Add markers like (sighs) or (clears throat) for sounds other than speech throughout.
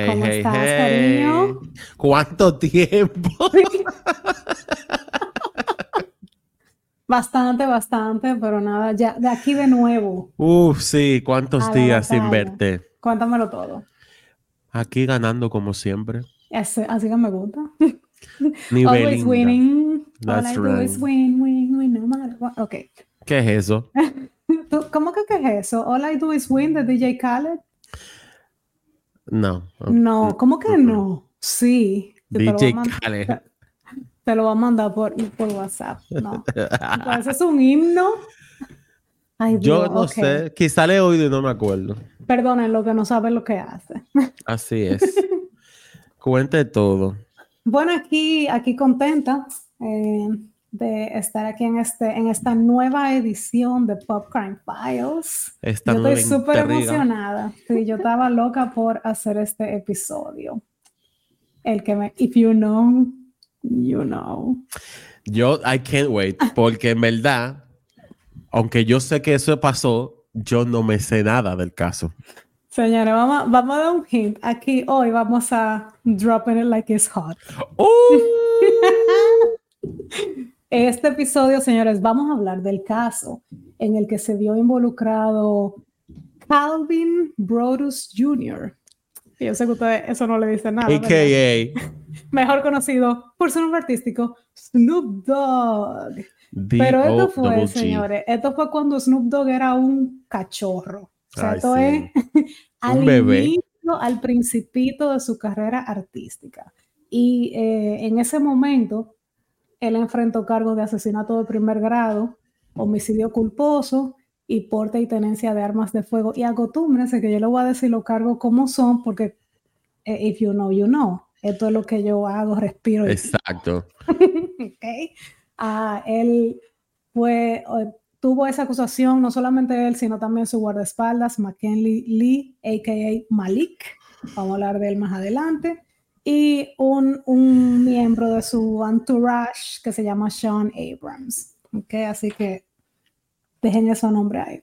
Hey, ¿Cómo hey, estás, hey. cariño? ¿Cuánto tiempo? (laughs) Bastante, bastante, pero nada, ya de aquí de nuevo. Uf, sí, cuántos A días sin verte. Cuéntamelo todo. Aquí ganando como siempre. Ese- así que me gusta. (laughs) Always winning. All That's I do is right. win, win, win, no matter what. Ok. ¿Qué es eso? (laughs) ¿Tú- ¿Cómo que qué es eso? All I do is win de DJ Khaled. No. No, ¿cómo que no? Sí. Yo DJ Khaled. Te lo voy a mandar por, por WhatsApp. No. (laughs) Entonces es un himno. Ay, Yo Dios, no ok. sé, quizá le he oído y no me acuerdo. Perdonen lo que no saben lo que hace. (laughs) Así es. Cuente todo. Bueno, aquí, aquí contenta eh, de estar aquí en, este, en esta nueva edición de Pop Crime Files. Esta yo estoy súper emocionada. Sí, yo estaba loca por hacer este episodio. El que me, if you know, you know. Yo, I can't wait, porque en verdad, aunque yo sé que eso pasó, yo no me sé nada del caso. Señores, vamos, a- vamos a dar un hint. Aquí hoy vamos a dropping it like it's hot. (laughs) Este episodio, señores, vamos a hablar del caso en el que se vio involucrado Calvin Brodus Jr. Y Yo sé que ustedes eso no le dice nada. AKA (laughs) Mejor conocido por su nombre artístico, Snoop Dogg. Pero esto fue, señores, esto fue cuando Snoop Dogg era un cachorro. O sea, Ay, esto sí. es al Un bebé. inicio, al principito de su carrera artística. Y eh, en ese momento, él enfrentó cargos de asesinato de primer grado, homicidio culposo y porte y tenencia de armas de fuego. Y acostúmbrense que yo le voy a decir los cargos como son, porque eh, if you know, you know. Esto es lo que yo hago, respiro y Exacto. (laughs) Ok. Ah, él fue, eh, tuvo esa acusación, no solamente él, sino también su guardaespaldas, McKinley Lee, a.k.a. Malik, vamos a hablar de él más adelante, y un, un miembro de su entourage que se llama Sean Abrams. Ok, así que dejen ese nombre ahí.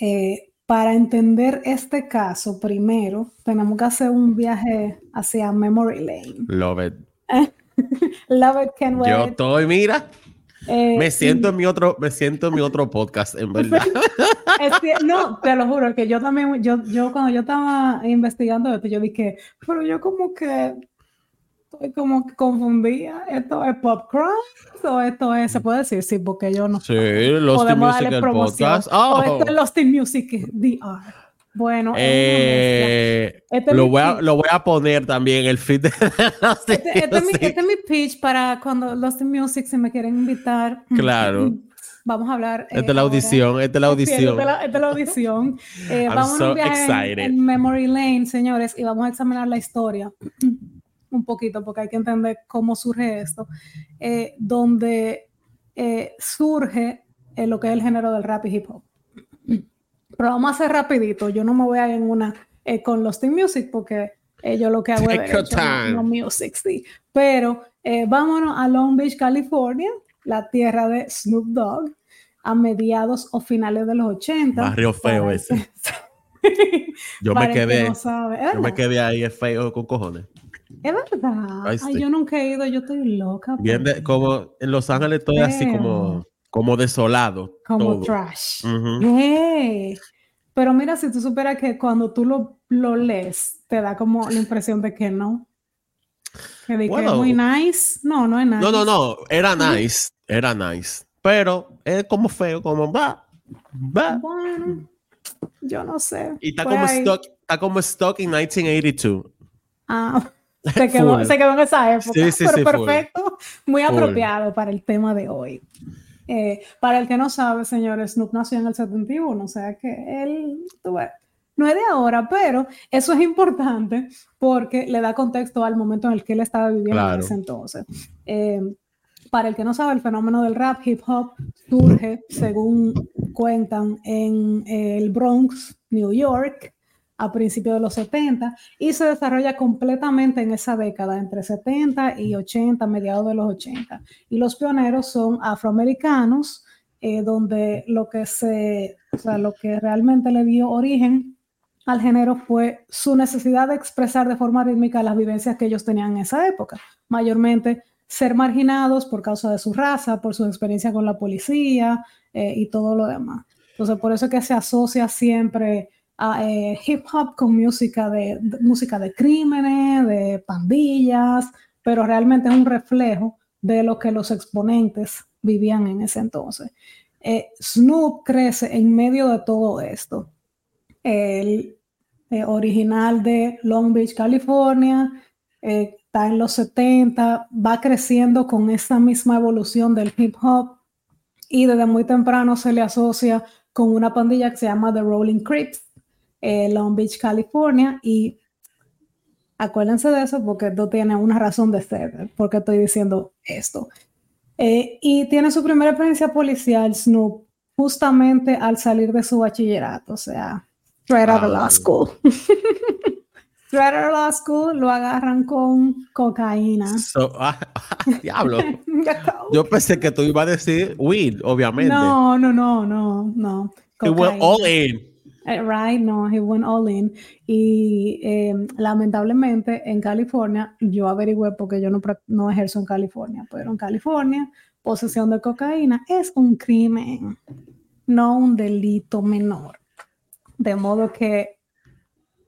Eh, para entender este caso, primero tenemos que hacer un viaje hacia Memory Lane. Love it. (laughs) Love it, wait. Yo estoy, mira, Eh, me siento en mi otro, me siento en mi otro podcast, en verdad. (laughs) es que, no, te lo juro, que yo también, yo, yo cuando yo estaba investigando esto, yo dije, pero yo como que estoy como que confundida, ¿esto es pop crime o esto es, se puede decir? Sí, porque yo no Sí, los Team podemos Music darle el promoción. podcast. O Oh. esto es Lost in Music DR. Bueno, Eh, Este es lo, voy a, lo voy a poner también el feed de (laughs) Este, este es mi, este es mi pitch para cuando Lost in Music se me quieren invitar. (laughs) Claro. (laughs) Vamos a hablar. Esta eh, es la audición, esta es la Sí, audición. esta es la, esta es la audición. Eh, I'm vamos a un viaje en- en, Memory Lane, señores, y vamos a examinar la historia (clears throat) un poquito, porque hay que entender cómo surge esto, eh, donde eh, surge lo que es el género del rap y hip hop. Pero vamos a hacer rapidito, yo no me voy a ir en una eh, con los Team Music, porque eh, yo lo que hago es no music, sí. Pero eh, vámonos a Long Beach, California, la tierra de Snoop Dogg, a mediados o finales de los 80. Barrio feo Para ese. Yo me quedé, no sabe. ¿Es yo me quedé ahí es feo con cojones. Es verdad. Ay, yo nunca he ido, yo estoy loca. Bien de- como en Los Ángeles estoy así como, como desolado. como todo. trash. Hey. Pero mira, si tú supieras que cuando tú lo, lo lees, te da como la impresión de que no. Que de que es Bueno. muy nice. No, no es nice. No, no, no, era nice, era nice. Pero es como feo, como va, va. Bueno, yo no sé. Y está como ahí. stock, está como stock en 1982. Ah, (laughs) se quedó, Full. se quedó en esa época. Sí, sí, pero sí, full. perfecto, muy Full. apropiado para el tema de hoy. Eh, para el que no sabe, señores, Snoop nació en el 71, o sea que él, tú ves, no es de ahora, pero eso es importante porque le da contexto al momento en el que él estaba viviendo en ese entonces. Eh, para el que no sabe, el fenómeno del rap hip hop surge, según cuentan, en eh, el Bronx, New York, a principios de los 70 y se desarrolla completamente en esa década, entre 70 y 80, mediados de los 80. Y los pioneros son afroamericanos, eh, donde lo que se, o sea, lo que realmente le dio origen al género fue su necesidad de expresar de forma rítmica las vivencias que ellos tenían en esa época, mayormente ser marginados por causa de su raza, por su experiencia con la policía eh, y todo lo demás. Entonces, por eso es que se asocia siempre eh, hip hop con música de, música de crímenes, de pandillas, pero realmente es un reflejo de lo que los exponentes vivían en ese entonces. Eh, Snoop crece en medio de todo esto. El original de Long Beach, California, está en los 70, va creciendo con esa misma evolución del hip hop y desde muy temprano se le asocia con una pandilla que se llama The Rolling Crips, eh, Long Beach, California, y acuérdense de eso porque esto tiene una razón de ser, porque estoy diciendo esto. Eh, y tiene su primera experiencia policial, Snoop, justamente al salir de su bachillerato, o sea, straight out of law ah, school. Straight (laughs) Law School lo agarran con cocaína. (laughs) Ah, diablo. (laughs) Yo pensé que tú ibas a decir weed, obviamente. No, no, no, no, no. He went all in. Eh, right, no, he went all in. Y em, lamentablemente en California, yo averigüé porque yo no, no ejerzo en California, pero en California, posesión de cocaína es un crimen, no un delito menor. De modo que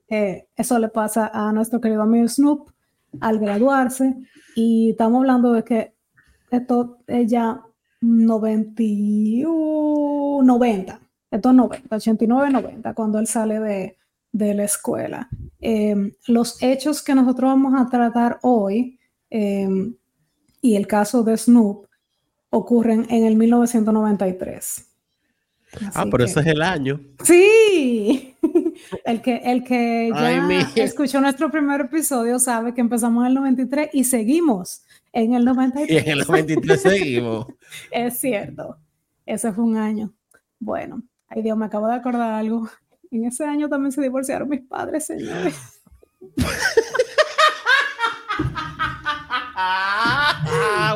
eh, eso le pasa a nuestro querido amigo Snoop al graduarse y estamos hablando de que esto es ya 90, 90, esto es 90, 89, 90, cuando él sale de, de la escuela. Em, los hechos que nosotros vamos a tratar hoy em, y el caso de Snoop ocurren en el 1993. ah, pero ese es el año. Sí. (laughs) El que, el que ya escuchó nuestro primer episodio sabe que empezamos en el 93 y seguimos en el 93. Y en el 93 seguimos. (laughs) es cierto. Ese fue un año. Bueno, ay Dios, me acabo de acordar algo. En ese año también se divorciaron mis padres, señores. (laughs)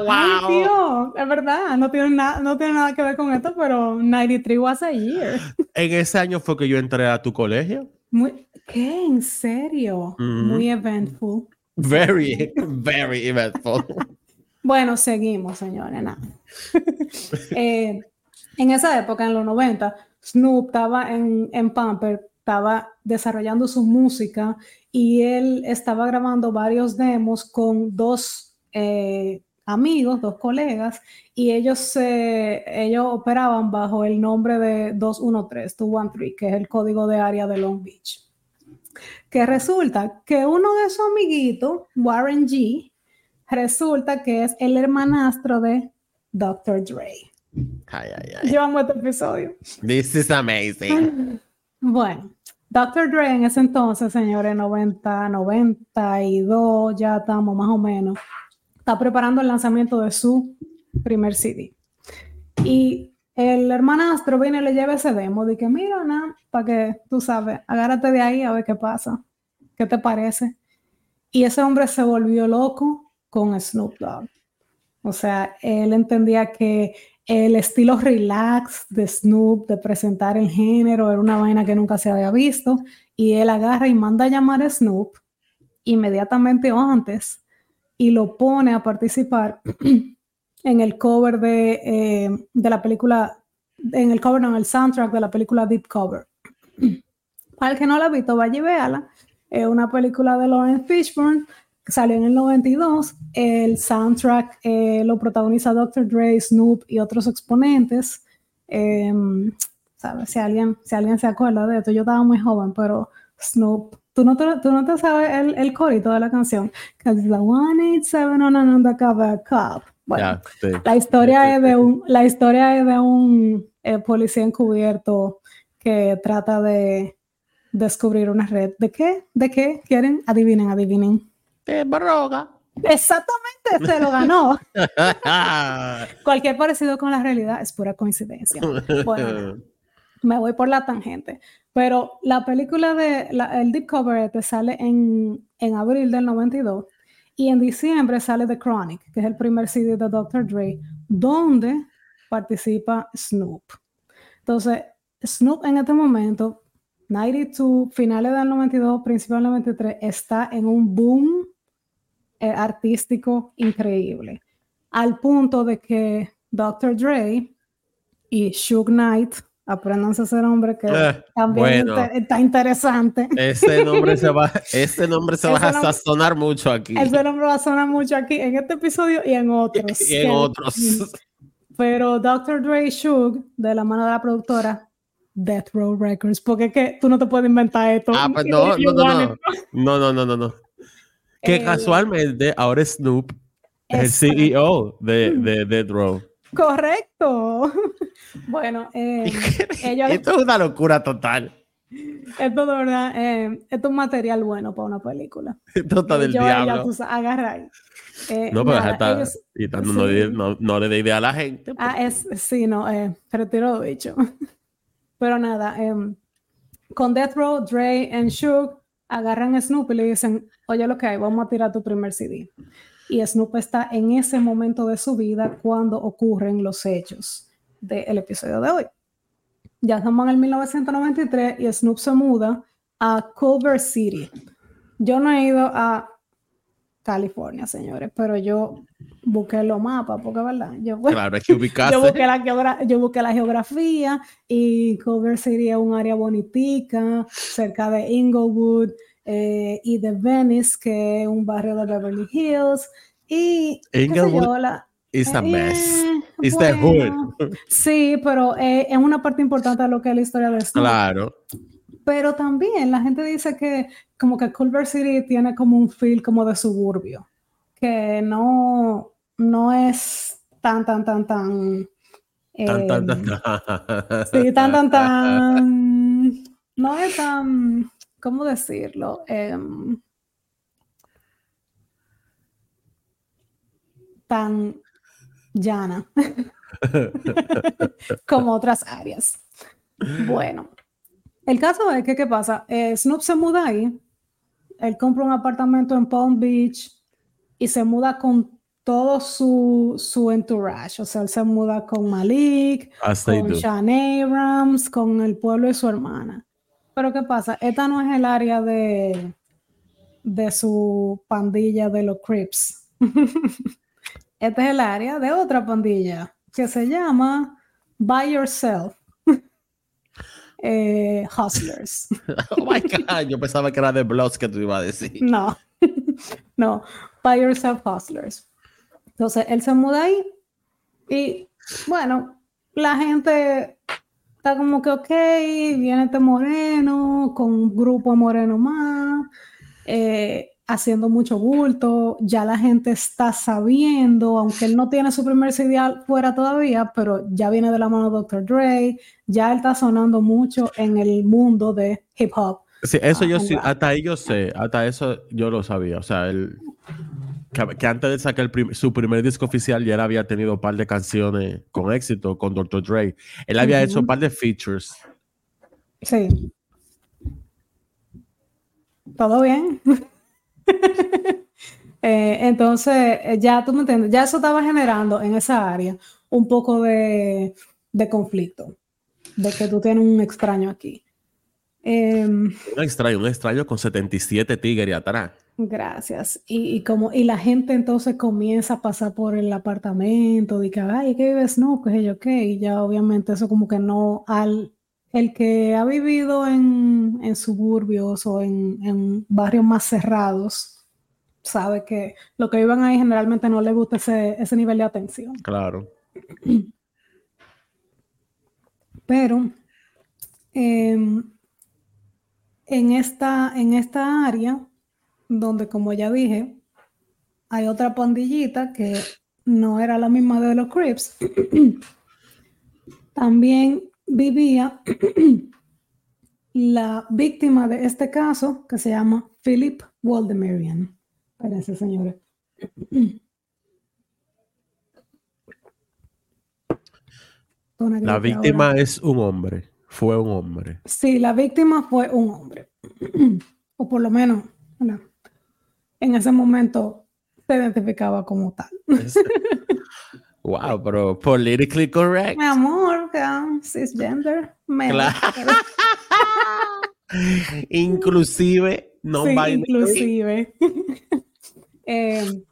wow. Dios, es verdad, no tiene, nada, no tiene nada que ver con esto, pero 93 was a year. En ese año fue que yo entré a tu colegio. Muy, ¿Qué? ¿En serio? Muy eventful. Very, very eventful. bueno, seguimos, señores. Eh, (laughs) en esa época, en los 90, Snoop estaba en, en Pamper, estaba desarrollando su música y él estaba grabando varios demos con dos eh, amigos, dos colegas, y ellos, ellos operaban bajo el nombre de 213, 213, que es el código de área de Long Beach. Que resulta que uno de sus amiguitos, Warren G, resulta que es el hermanastro de Dr. Dre. Ay, ay, ay. Yo amo este episodio. This is amazing. Bueno, Dr. Dre en ese entonces, señores, 90, 92, ya estamos más o menos está preparando el lanzamiento de su primer CD. Y el hermanastro viene y le lleva ese demo de que mira, nada, para que tú sabes, agárrate de ahí a ver qué pasa, qué te parece. Y ese hombre se volvió loco con Snoop Dogg. O sea, él entendía que el estilo relax de Snoop, de presentar el género, era una vaina que nunca se había visto. Y él agarra y manda a llamar a Snoop inmediatamente o antes y lo pone a participar (clears throat) en el cover de, eh, de la película, en el cover, no, en el soundtrack de la película Deep Cover. (clears throat) Para el que no la ha visto, vaya y véala. Es una película de Lawrence Fishburne salió en el 92. El soundtrack eh, lo protagoniza Dr. Dre, Snoop y otros exponentes. Em, Si alguien, si alguien se acuerda de esto, yo estaba muy joven, pero Snoop Tú no te, tú no te sabes el, el corito de la canción. Because the 187 on an undercover cop. Bueno, la historia es de un, la historia es de un eh, policía encubierto que trata de descubrir una red. ¿De qué? ¿De qué? ¿Quieren? Adivinen, adivinen. Droga. Exactamente, se lo ganó. (laughs) Cualquier parecido con la realidad es pura coincidencia. Bueno, me voy por la tangente. Pero la película de el Deep Cover te sale en, en, abril del 92 y en diciembre sale The Chronic, que es el primer CD de Dr. Dre, donde participa Snoop. Entonces, Snoop en este momento 92, finales del 92, principios del 93, está en un boom eh, artístico increíble. Al punto de que Dr. Dre y Suge Knight, aprendanse ese nombre que Eh, también bueno. inte- está interesante. Ese nombre se va, ese nombre se va (laughs) Ese a nombre- sazonar mucho aquí. Ese nombre va a sonar mucho aquí en este episodio y en otros. Y en Que- otros. Pero Dr. Dre y Suge, de la mano de la productora Death Row Records, porque es que tú no te puedes inventar esto. Ah, pues Y- no, y no, no, no. No, no, no, no, no. Que Eh, casualmente ahora Snoop es el. CEO de, de Death Row. Correcto. (laughs) Bueno, (laughs) eh, ellos, (laughs) Esto es una locura total. esto de verdad, eh, esto es un material bueno para una película. Esto está del Yo, diablo. tú sabes, agarra ahí. Eh, No, pero nada, está, ellos- y no, sí. le- no, no le dé idea a la gente. pues. Ah, es, sí, no, eh, retiro lo dicho. Pero nada, em, con Death Row, Dre y Suge agarran a Snoop y le dicen, oye lo que hay, vamos a tirar tu primer CD. Y Snoop está en ese momento de su vida cuando ocurren los hechos del episodio de hoy. Ya estamos en el 1993 y Snoop se muda a Culver City. Yo no he ido a California, señores, pero yo busqué los mapas, porque verdad, yo, (laughs) Claro, busqué, la geogra- yo busqué la geografía y Culver City es un área bonitica, cerca de Inglewood eh, y de Venice, que es un barrio de Beverly Hills. Y Inglewood It's a eh, mess. It's the bueno, Sí, pero eh, es una parte importante de lo que es la historia de Snoop. Claro. Pero también la gente dice que como que Culver City tiene como un feel como de suburbio, que no, no es tan, tan, tan, tan... Tan, tan, tan, tan. Sí, tan, tan, tan. No es tan. ¿Cómo decirlo? Em, tan llana (laughs) como otras áreas. Bueno, el caso es que, ¿qué pasa? Eh, Snoop se muda ahí, él compra un apartamento en Palm Beach y se muda con todo su, su entourage, o sea, él se muda con Malik, they con. Sean Abrams, con el pueblo y su hermana. Pero ¿qué pasa? Esta no es el área de, de su pandilla de los Crips. (laughs) Este es el área de otra pandilla que se llama By Yourself. Eh, Hustlers. (laughs) Oh my God, yo pensaba que era de Bloods que tú ibas a decir. No, (laughs) no, By Yourself Hustlers. Entonces, él se muda ahí y, bueno, la gente está como que, ok, viene este moreno con un grupo de morenos más, eh, haciendo mucho bulto, ya la gente está sabiendo, aunque él no tiene su primer CD fuera todavía, pero ya viene de la mano de Dr. Dre, ya él está sonando mucho en el mundo de hip hop. Sí, eso Ah, yo sí, hasta ahí yo sé, hasta eso yo lo sabía. O sea, él, que, que antes de sacar prim- su primer disco oficial ya él había tenido un par de canciones con éxito con Dr. Dre. Él había hecho un par de features. Sí. ¿Todo bien? (laughs) (laughs) Eh, entonces, eh, ya tú me entiendes, ya eso estaba generando en esa área un poco de, de conflicto, de que tú tienes un extraño aquí. Em, Un extraño, un extraño con 77 tigres atrás. Gracias. Y, y como, y la gente entonces comienza a pasar por el apartamento, de que, ay, ¿qué vives? No, que yo qué. Y ya obviamente eso como que no, al, el que ha vivido en, en suburbios o en, en barrios más cerrados, sabe que lo que viven ahí generalmente no le gusta ese, ese nivel de atención. Claro. (clears throat) Pero em, en esta, en esta área, donde como ya dije, hay otra pandillita que no era la misma de los Crips, (clears throat) también vivía (clears throat) la víctima de este caso, que se llama Philip Waldemarian. Espérense, señores. (clears throat) Una La ahora. víctima es un hombre. Fue un hombre. Sí, la víctima fue un hombre. (clears throat) o por lo menos, en ese momento se identificaba como tal. (laughs) Wow, pero politically correct. Mi amor, cisgender. Claro. (laughs) inclusive, no sí, inclusive. (laughs) eh,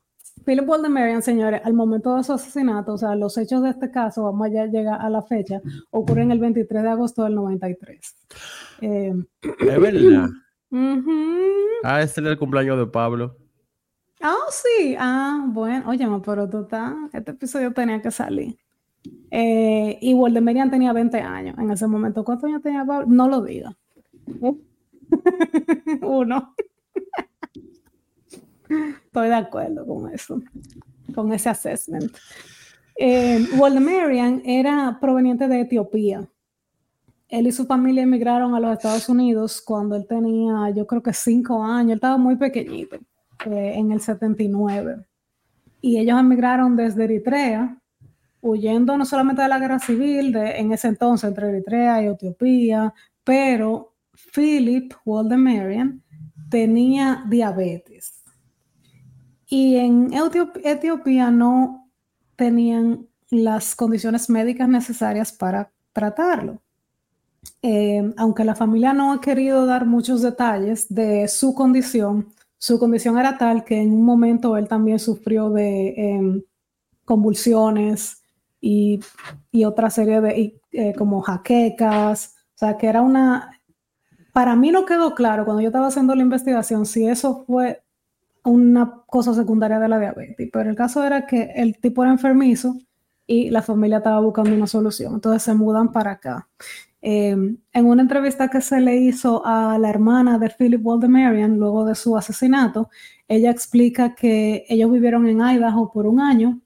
Philip Waldemarian, señores, al momento de su asesinato, o sea, los hechos de este caso, vamos a llegar a la fecha, ocurren el 23 de agosto del 93. Eh, es verdad. (clears throat) Ah, este es el cumpleaños de Pablo. Ah, sí. Ah, bueno. Oye, pero tú estás. Este episodio tenía que salir. Eh, y Waldemarian tenía 20 años en ese momento. ¿Cuántos años tenía Pablo? No lo diga. (laughs) Uno. Estoy de acuerdo con eso, con ese assessment. Eh, era proveniente de Etiopía. Él y su familia emigraron a los Estados Unidos cuando él tenía, yo creo que cinco años, él estaba muy pequeñito, eh, en el 79. Y ellos emigraron desde Eritrea, huyendo no solamente de la guerra civil, de, en ese entonces entre Eritrea y Etiopía, pero Philip Waldemarian tenía diabetes. Y en Etiopía no tenían las condiciones médicas necesarias para tratarlo. Eh, aunque la familia no ha querido dar muchos detalles de su condición, su condición era tal que en un momento él también sufrió de em, convulsiones y, otra serie de eh, como jaquecas, o sea que era una... Para mí no quedó claro cuando yo estaba haciendo la investigación si eso fue una cosa secundaria de la diabetes, pero el caso era que el tipo era enfermizo y la familia estaba buscando una solución, entonces se mudan para acá. Em, en una entrevista que se le hizo a la hermana de Philip Waldemarian luego de su asesinato, ella explica que ellos vivieron en Idaho por un año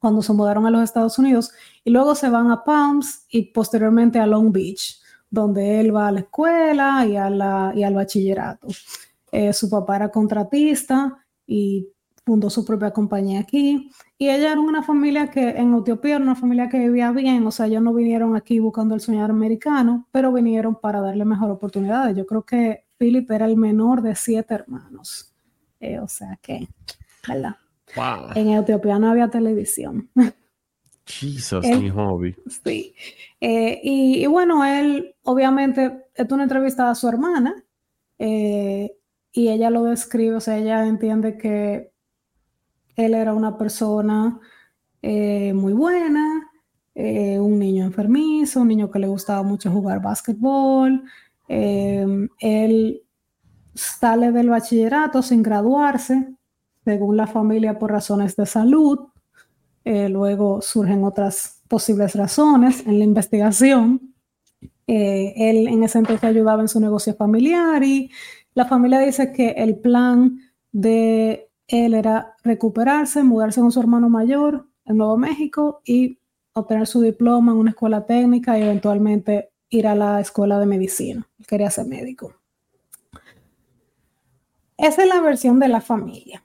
cuando se mudaron a los Estados Unidos y luego se van a Palms y posteriormente a Long Beach, donde él va a la escuela y, a la, y al bachillerato. Eh, su papá era contratista y fundó su propia compañía aquí. Y ella era una familia que en Etiopía era una familia que vivía bien, o sea, ellos no vinieron aquí buscando el sueño americano, pero vinieron para darle mejor oportunidades. Yo creo que Philip era el menor de siete hermanos. Eh, o sea que, ¿verdad? En Etiopía no había televisión. Jesus, mi hobby. Sí. Eh, y, y, bueno, él, obviamente, es una entrevista a su hermana. Eh, y ella lo describe, o sea, ella entiende que él era una persona eh, muy buena, eh, un niño enfermizo, un niño que le gustaba mucho jugar básquetbol. Em, él sale del bachillerato sin graduarse, según la familia, por razones de salud. Eh, luego surgen otras posibles razones en la investigación. él en ese entonces ayudaba en su negocio familiar y la familia dice que el plan de él era recuperarse, mudarse con su hermano mayor en Nuevo México y obtener su diploma en una escuela técnica y eventualmente ir a la escuela de medicina. Quería ser médico. Esa es la versión de la familia.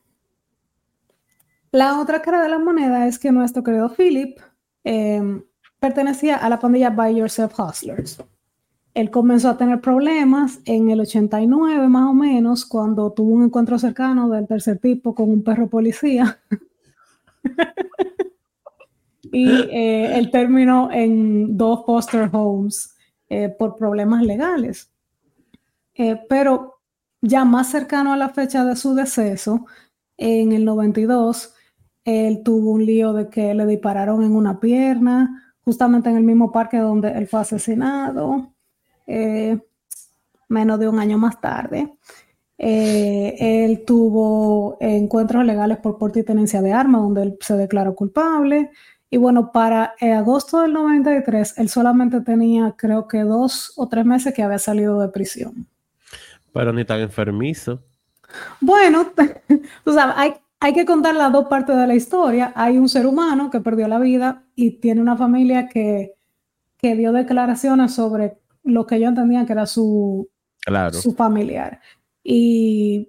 La otra cara de la moneda es que nuestro querido Philip eh, pertenecía a la pandilla By Yourself Hustlers. Él comenzó a tener problemas en el 89 más o menos, cuando tuvo un encuentro cercano del tercer tipo con un perro policía. (laughs) y eh, él terminó en dos foster homes eh, por problemas legales. Eh, pero ya más cercano a la fecha de su deceso, en el 92, él tuvo un lío de que le dispararon en una pierna, justamente en el mismo parque donde él fue asesinado. Eh, menos de un año más tarde. Eh, él tuvo encuentros legales por porte y tenencia de armas, donde él se declaró culpable. Y bueno, para agosto del 93, él solamente tenía, creo que dos o tres meses que había salido de prisión. Pero ni tan enfermizo. Bueno, (laughs) tú sabes, hay, hay que contar las dos partes de la historia. Hay un ser humano que perdió la vida y tiene una familia que, que dio declaraciones sobre lo que yo entendía que era su, su familiar. Y,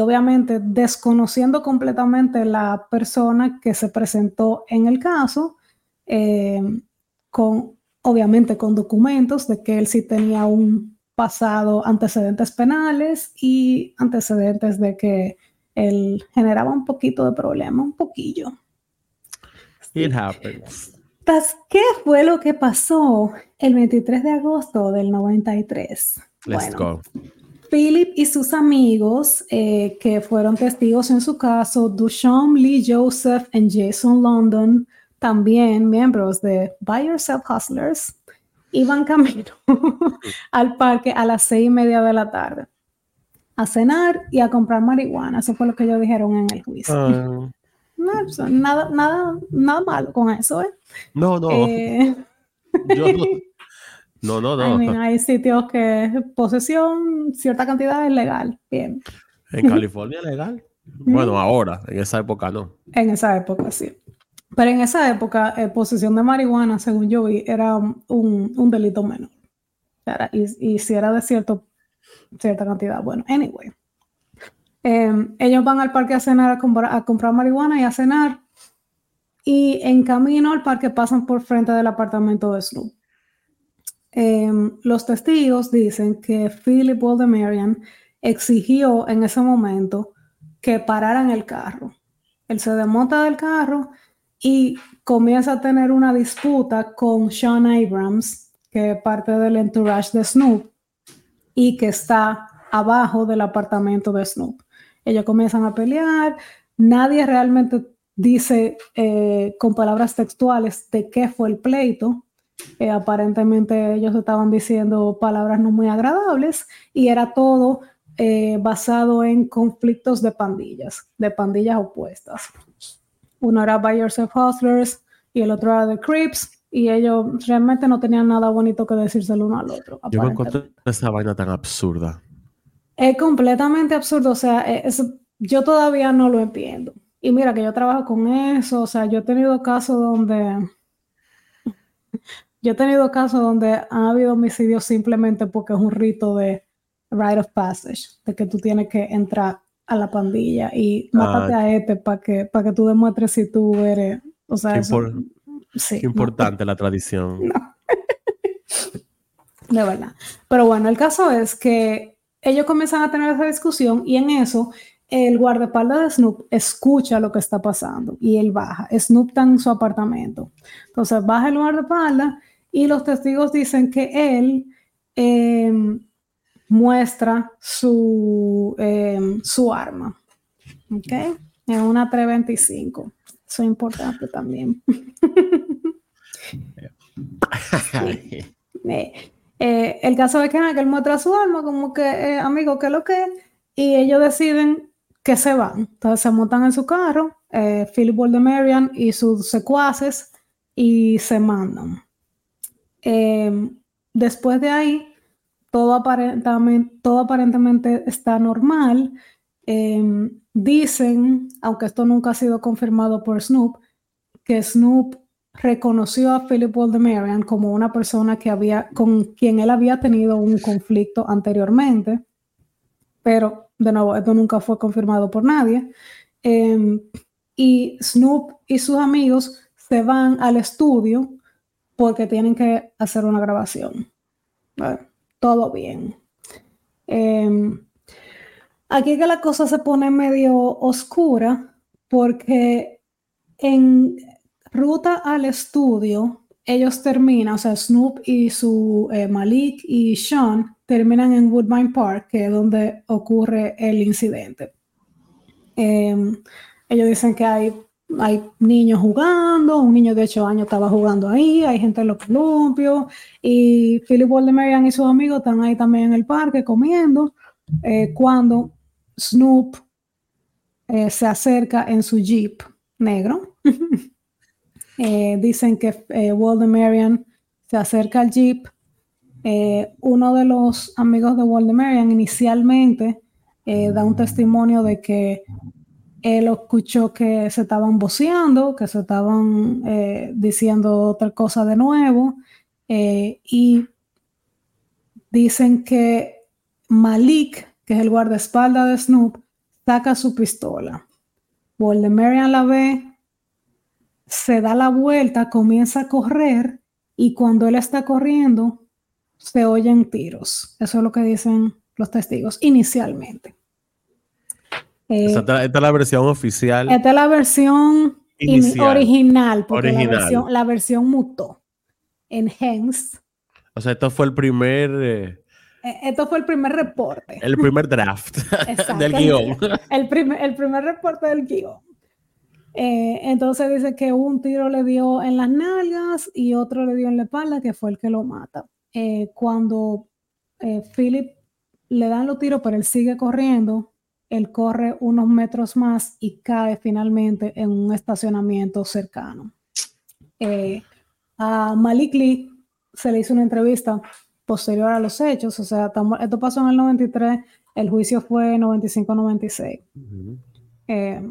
obviamente desconociendo completamente la persona que se presentó en el caso, eh, con, obviamente con documentos de que él sí tenía un pasado, antecedentes penales y antecedentes de que él generaba un poquito de problema, un poquillo. It happens. ¿Qué fue lo que pasó el 23 de agosto del 93? Let's go. Philip y sus amigos eh, que fueron testigos en su caso, Duchamp, Lee Joseph y Jason London, también miembros de Buy Yourself Hustlers, iban camino (laughs) al parque a las seis y media de la tarde a cenar y a comprar marihuana. Eso fue lo que ellos dijeron en el juicio. Ah. Pues, nada, nada, nada malo con eso, ¿eh? No, no. Eh, (laughs) no. no, no, hay sitios que posesión, cierta cantidad es legal. Bien. ¿En California es legal? (laughs) Bueno, ahora, en esa época no. En esa época sí. Pero en esa época, eh, posesión de marihuana, según yo vi, era un, delito menor. y, y, si era de cierto, cierta cantidad. Bueno, anyway. Em, ellos van al parque a cenar, a comprar, marihuana y a cenar. Y en camino al parque pasan por frente del apartamento de Snoop. Em, los testigos dicen que Philip Waldemarian exigió en ese momento que pararan el carro. Él se desmonta del carro y comienza a tener una disputa con Sean Abrams, que es parte del entourage de Snoop y que está abajo del apartamento de Snoop. Ellos comienzan a pelear, nadie realmente dice eh, con palabras textuales de qué fue el pleito. Eh, aparentemente ellos estaban diciendo palabras no muy agradables y era todo eh, basado en conflictos de pandillas, de pandillas opuestas. Uno era By Yourself Hustlers y el otro era The Crips, y ellos realmente no tenían nada bonito que decirse el uno al otro. Yo me encuentro esa vaina tan absurda. Es completamente absurdo, o sea, e, yo todavía no lo entiendo. Y mira que yo trabajo con eso, o sea, yo he tenido casos donde yo he tenido casos donde ha habido homicidios simplemente porque es un rito de rite of passage, de que tú tienes que entrar a la pandilla y mátate ah. a este para que, para que tú demuestres si tú eres, o sea, eso, sí, importante la tradición. (laughs) De verdad. Pero bueno, el caso es que ellos comienzan a tener esa discusión y en eso el guardaespaldas de Snoop escucha lo que está pasando y él baja. Snoop está en su apartamento. Entonces baja el guardaespaldas y los testigos dicen que él em, muestra su, em, su arma. ¿Ok? En una 325. Eso es importante también. (laughs) (laughs) Eh, el caso es que, él muestra su arma, como que, eh, amigo, ¿qué es lo que Y ellos deciden que se van. Entonces se montan en su carro, eh, Philip Waldemarian y sus secuaces, y se mandan. después de ahí, todo todo aparentemente está normal. dicen, aunque esto nunca ha sido confirmado por Snoop, que Snoop reconoció a Philip Waldemarian como una persona que había, con quien él había tenido un conflicto anteriormente, pero de nuevo, esto nunca fue confirmado por nadie. Em, y Snoop y sus amigos se van al estudio porque tienen que hacer una grabación. todo bien. Em, aquí que la cosa se pone medio oscura porque en, ruta al estudio, ellos terminan, o sea, Snoop y su eh, Malik y Sean terminan en Woodbine Park, que es donde ocurre el incidente. Em, ellos dicen que hay, hay niños jugando, un niño de 8 años estaba jugando ahí, hay gente en los columpios, y Philip Waldemarian y sus amigos están ahí también en el parque comiendo, eh, cuando Snoop eh, se acerca en su jeep negro. (laughs) Eh, dicen que eh, Waldemarian se acerca al jeep. Eh, uno de los amigos de Waldemarian inicialmente da un testimonio de que él escuchó que se estaban voceando, que se estaban diciendo otra cosa de nuevo, y dicen que Malik, que es el guardaespaldas de Snoop, saca su pistola. Waldemarian la ve, se da la vuelta, comienza a correr y cuando él está corriendo se oyen tiros. Eso es lo que dicen los testigos inicialmente. esta, es la versión oficial. Esta es la versión original, porque La, versión, mutó en Hens. O sea, esto fue el primer, eh, Eh, esto fue el primer reporte. El primer draft (laughs) del guion. El, primer, el primer reporte del guion. Eh, entonces dice que un tiro le dio en las nalgas y otro le dio en la espalda, que fue el que lo mata. Eh, cuando Philip le dan los tiros, pero él sigue corriendo, él corre unos metros más y cae finalmente en un estacionamiento cercano. a Malik Lee se le hizo una entrevista posterior a los hechos, o sea, esto pasó en el 93, el juicio fue 95-96. Eh,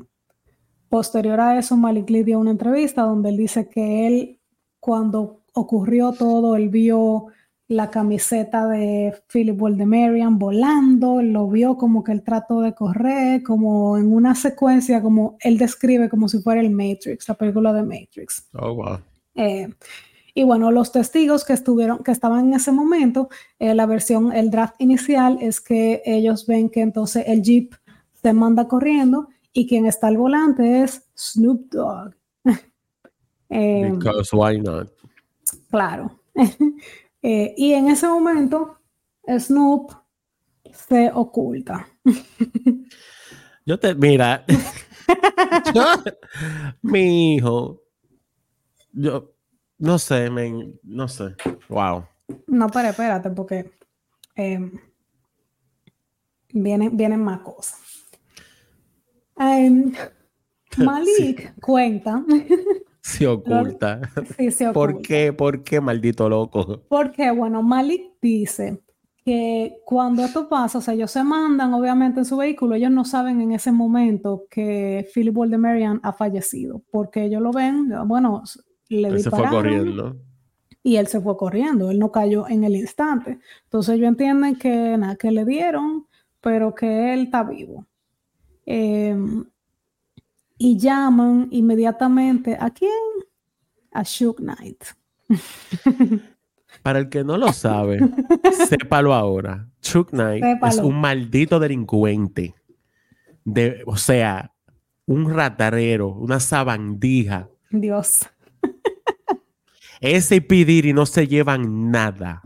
posterior a eso, Malik Lee dio una entrevista donde él dice que él, cuando ocurrió todo, él vio la camiseta de Philip Waldemarian volando, lo vio como que él trató de correr, como en una secuencia, como él describe como si fuera el Matrix, la película de Matrix. Oh, wow. Eh, y bueno, los testigos que estuvieron, que estaban en ese momento, eh, la versión, el draft inicial es que ellos ven que entonces el jeep se manda corriendo y quien está al volante es Snoop Dogg. (laughs) eh, Because why not? Claro. (laughs) eh, y en ese momento, Snoop se oculta. Yo te, mira, (laughs) yo, mi hijo, yo, no sé, no sé. Wow. No, pero espérate, porque em, vienen, vienen más cosas. Em, (laughs) Malik cuenta. (laughs) Se oculta. (laughs) sí, se oculta. ¿Por qué? ¿Por qué, maldito loco? Porque, bueno, Malik dice que cuando esto pasa, o sea, ellos se mandan obviamente en su vehículo, ellos no saben en ese momento que Philip Waldemarian ha fallecido, porque ellos lo ven, bueno, le se fue corriendo. Y él se fue corriendo, él no cayó en el instante. Entonces ellos entienden que nada, que le dieron, pero que él está vivo. Em, y llaman inmediatamente a quién? A Shook Knight. Para el que no lo sabe, (laughs) sépalo ahora. Shook Knight es un maldito delincuente. De, o sea, un ratarero, una sabandija. Dios. Ese pedir y no se llevan nada.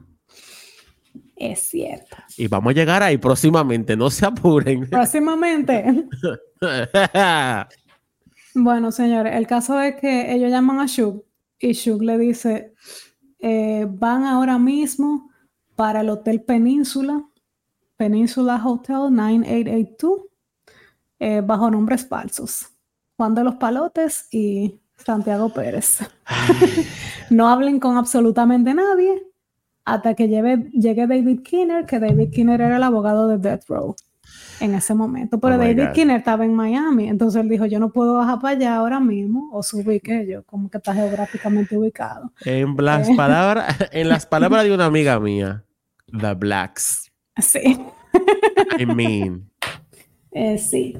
Es cierto. Y vamos a llegar ahí próximamente, no se apuren. (laughs) Próximamente. bueno, señores, el caso es que ellos llaman a Shug y Shug le dice, eh, van ahora mismo para el Hotel Península, Península Hotel 9882, eh, bajo nombres falsos. Juan de los Palotes y Santiago Pérez. (laughs) no hablen con absolutamente nadie hasta que llegue David Kinner, que David Kinner era el abogado de Death Row en ese momento. Pero oh David Kinner estaba en Miami, entonces él dijo, yo no puedo bajar para allá ahora mismo, o subir que yo, como que está geográficamente ubicado. En las, eh. palabras, (laughs) en las palabras de una amiga mía, The Blacks. Sí. I mean. (laughs) Eh, sí.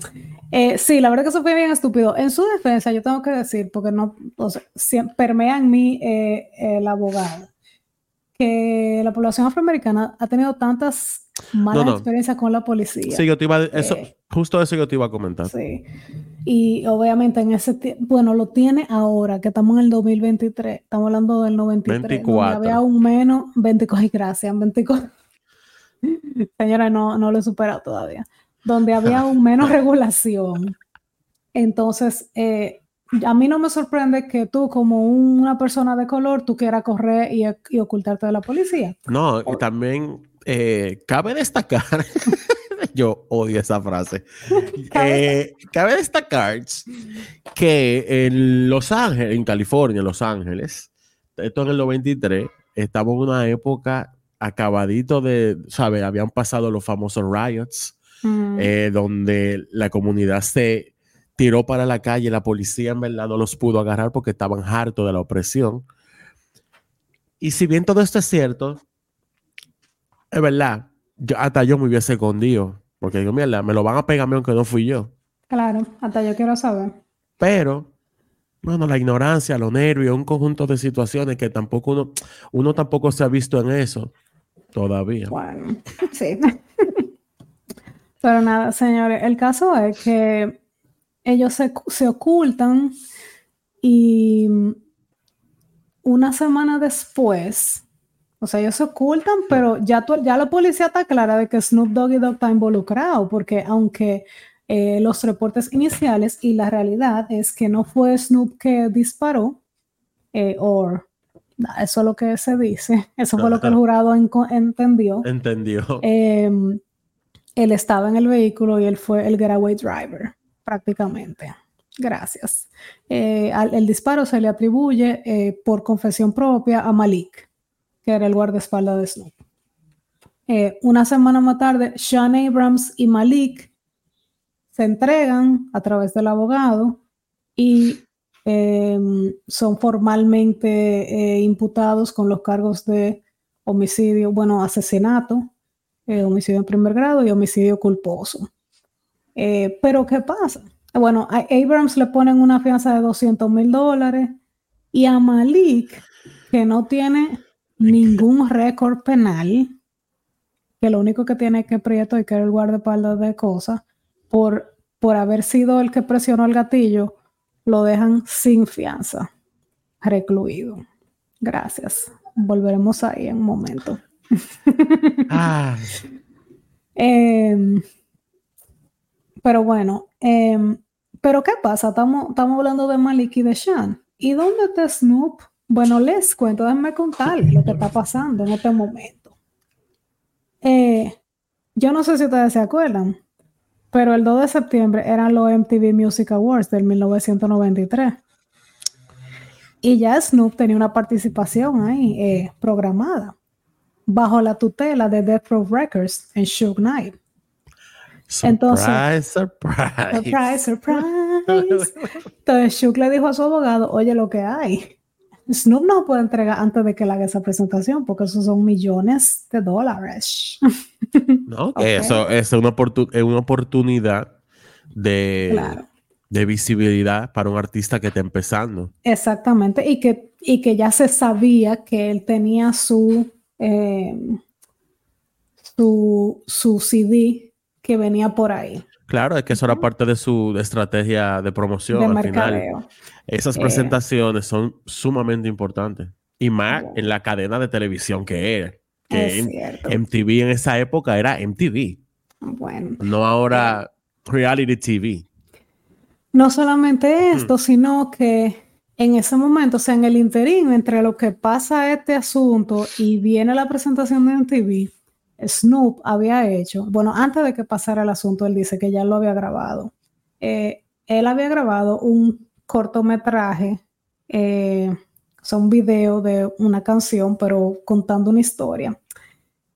Eh, sí, la verdad que eso fue bien estúpido. En su defensa, yo tengo que decir, porque no, o sea, permea en mí eh, el abogado, que la población afroamericana ha tenido tantas malas experiencias con la policía. Sí, yo te iba a, eso, justo eso yo te iba a comentar. Sí. Y obviamente en ese tiempo, bueno, lo tiene ahora, que estamos en el 2023, estamos hablando del 93. 24. Había un menos, 24, gracias, 24. (laughs) Señora, no, no lo he superado todavía donde había un menos (laughs) regulación. Entonces, eh, a mí no me sorprende que tú, como una persona de color, tú quieras correr y, ocultarte de la policía. No, y también eh, cabe destacar, (laughs) yo odio esa frase, (laughs) eh, cabe destacar que en Los Ángeles, en California, en Los Ángeles, esto en el 93, estamos en una época acabadito de, ¿sabes? Habían pasado los famosos riots eh, donde la comunidad se tiró para la calle, la policía en verdad no los pudo agarrar porque estaban hartos de la opresión. Y si bien todo esto es cierto, es verdad, hasta yo me hubiese escondido, porque digo, mierda, me lo van a pegar a mí aunque no fui yo. Claro, hasta yo quiero saber. Pero, bueno, la ignorancia, los nervios, un conjunto de situaciones que tampoco uno, uno tampoco se ha visto en eso todavía. Bueno, (laughs) sí. (laughs) Pero nada, señores, el caso es que ellos se, ocultan y una semana después O sea, ellos se ocultan, pero ya, ya la policía está clara de que Snoop Dogg y Dogg está involucrado, porque aunque eh, los reportes iniciales y la realidad es que no fue Snoop que disparó, eh, o eso es lo que se dice, eso fue lo que el jurado entendió. Entendió. Em, él estaba en el vehículo y él fue el getaway driver, prácticamente. Gracias. Eh, el disparo se le atribuye por confesión propia a Malik que era el guardaespaldas de Snoop. Eh, una semana más tarde, Sean Abrams y Malik se entregan a través del abogado y em, son formalmente eh, imputados con los cargos de homicidio, bueno, asesinato, eh, homicidio en primer grado y homicidio culposo. Pero ¿qué pasa? Bueno, a Abrams le ponen una fianza de 200 mil dólares y a Malik, que no tiene ningún récord penal, que lo único que tiene que Prieto y que era el guardaespaldas de cosas, por, por haber sido el que presionó el gatillo, lo dejan sin fianza, recluido. Gracias. Volveremos ahí en un momento. Ah. (laughs) Em, pero bueno, em, pero ¿qué pasa? Estamos, hablando de Malik y de Sean. ¿Y dónde está Snoop? Bueno, les cuento, déjenme contar lo que está pasando en este momento. Eh, yo no sé si ustedes se acuerdan, pero el 2 de septiembre eran los MTV Music Awards del 1993. Y ya Snoop tenía una participación ahí eh, programada bajo la tutela de Death Row Records en Shook Knight. Surprise, surprise. Surprise, surprise. (laughs) Entonces Shook le dijo a su abogado, oye lo que hay Snoop no puede entregar antes de que le haga esa presentación, porque esos son millones de dólares. (laughs) No, eso es una, una oportunidad de, de visibilidad para un artista que está empezando. Exactamente, y que, y que ya se sabía que él tenía su, eh, su, su CD que venía por ahí. Claro, es que eso era parte de su estrategia de promoción al final. Esas eh, presentaciones son sumamente importantes. Y más en la cadena de televisión que era. Que MTV en esa época era MTV. Bueno. No ahora reality TV. No solamente esto, sino que en ese momento, o sea, en el interín entre lo que pasa este asunto y viene la presentación de MTV, Snoop había hecho, bueno, antes de que pasara el asunto, él dice que ya lo había grabado. Eh, él había grabado un cortometraje, eh, un video de una canción, pero contando una historia.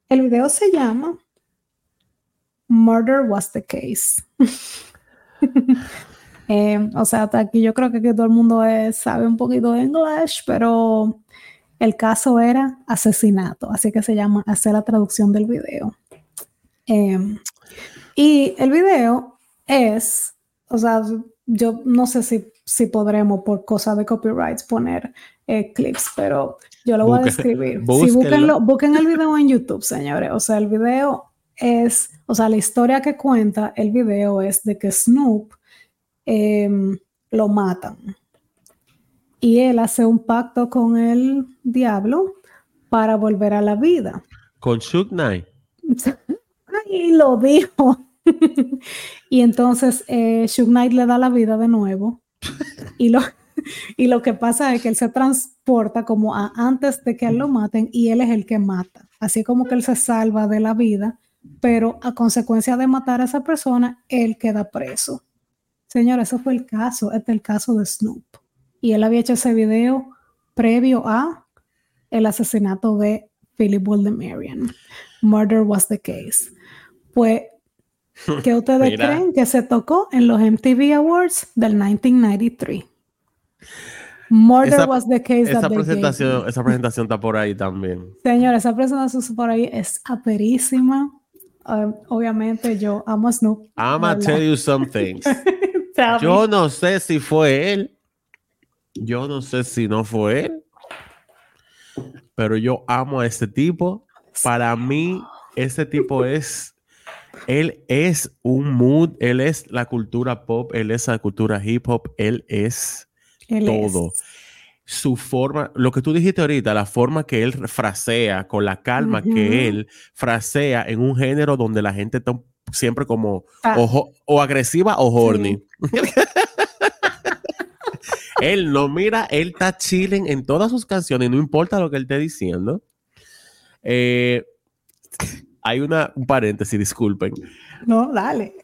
El video se llama Murder Was the Case. (laughs) Eh, o sea, hasta aquí yo creo que, todo el mundo sabe un poquito de inglés, pero el caso era asesinato, así que se llama hacer la traducción del video. Em, y el video es, o sea, yo no sé si, si podremos por cosas de copyrights poner eh, clips, pero yo lo voy a describir. Si busquen el video en YouTube, señores. O sea, el video es, o sea, la historia que cuenta el video es de que Snoop em, lo matan y él hace un pacto con el diablo para volver a la vida. Con Shook Knight. (laughs) Y lo dijo. (laughs) y entonces eh, Knight le da la vida de nuevo. (laughs) y, lo, y lo que pasa es que él se transporta como a antes de que él lo maten y él es el que mata. Así como que él se salva de la vida, pero a consecuencia de matar a esa persona, él queda preso. Señor, ese fue el caso. Este es el caso de Snoop y él había hecho ese video previo a el asesinato de Philip Waldemarian. Murder was the case. Pues, (laughs) ¿qué ustedes creen que se tocó en los MTV Awards del 1993? Murder was the case. Esa presentación, esa presentación está por ahí también. Señor, esa presentación por ahí es aperísima. Um, obviamente yo amo a Snoop. I'm gonna tell you some things. (laughs) yo no sé si fue él yo no sé si no fue él, pero yo amo a este tipo. Para mí, ese tipo es, él es un mood, él es la cultura pop, él es la cultura hip hop, él es todo. su forma, lo que tú dijiste ahorita, la forma que él frasea, con la calma que él frasea en un género donde la gente está siempre como ah. o, agresiva o horny. (laughs) él no mira, él está chilling en todas sus canciones, no importa lo que él esté diciendo. Eh, hay una, un paréntesis, disculpen. No, dale.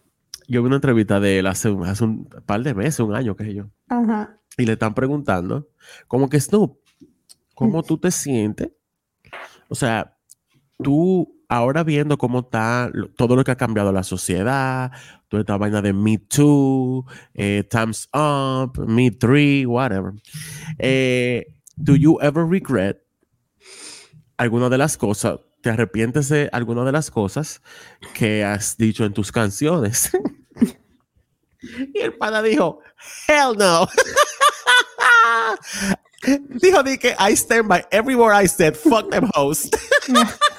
Yo vi una entrevista de él hace, hace un par de meses, un año, que yo. Ajá. Y le están preguntando, como que Snoop, ¿cómo tú te sientes? O sea, tú ahora viendo cómo está todo lo que ha cambiado la sociedad, toda esta vaina de Me Too, eh, Times Up, Me Three, whatever. Eh, do you ever regret alguna de las cosas? ¿Te arrepientes de alguna de las cosas que has dicho en tus canciones? (laughs) y el pana dijo, hell no. (laughs) Dijo di que I stand by every word I said, fuck them host. (laughs)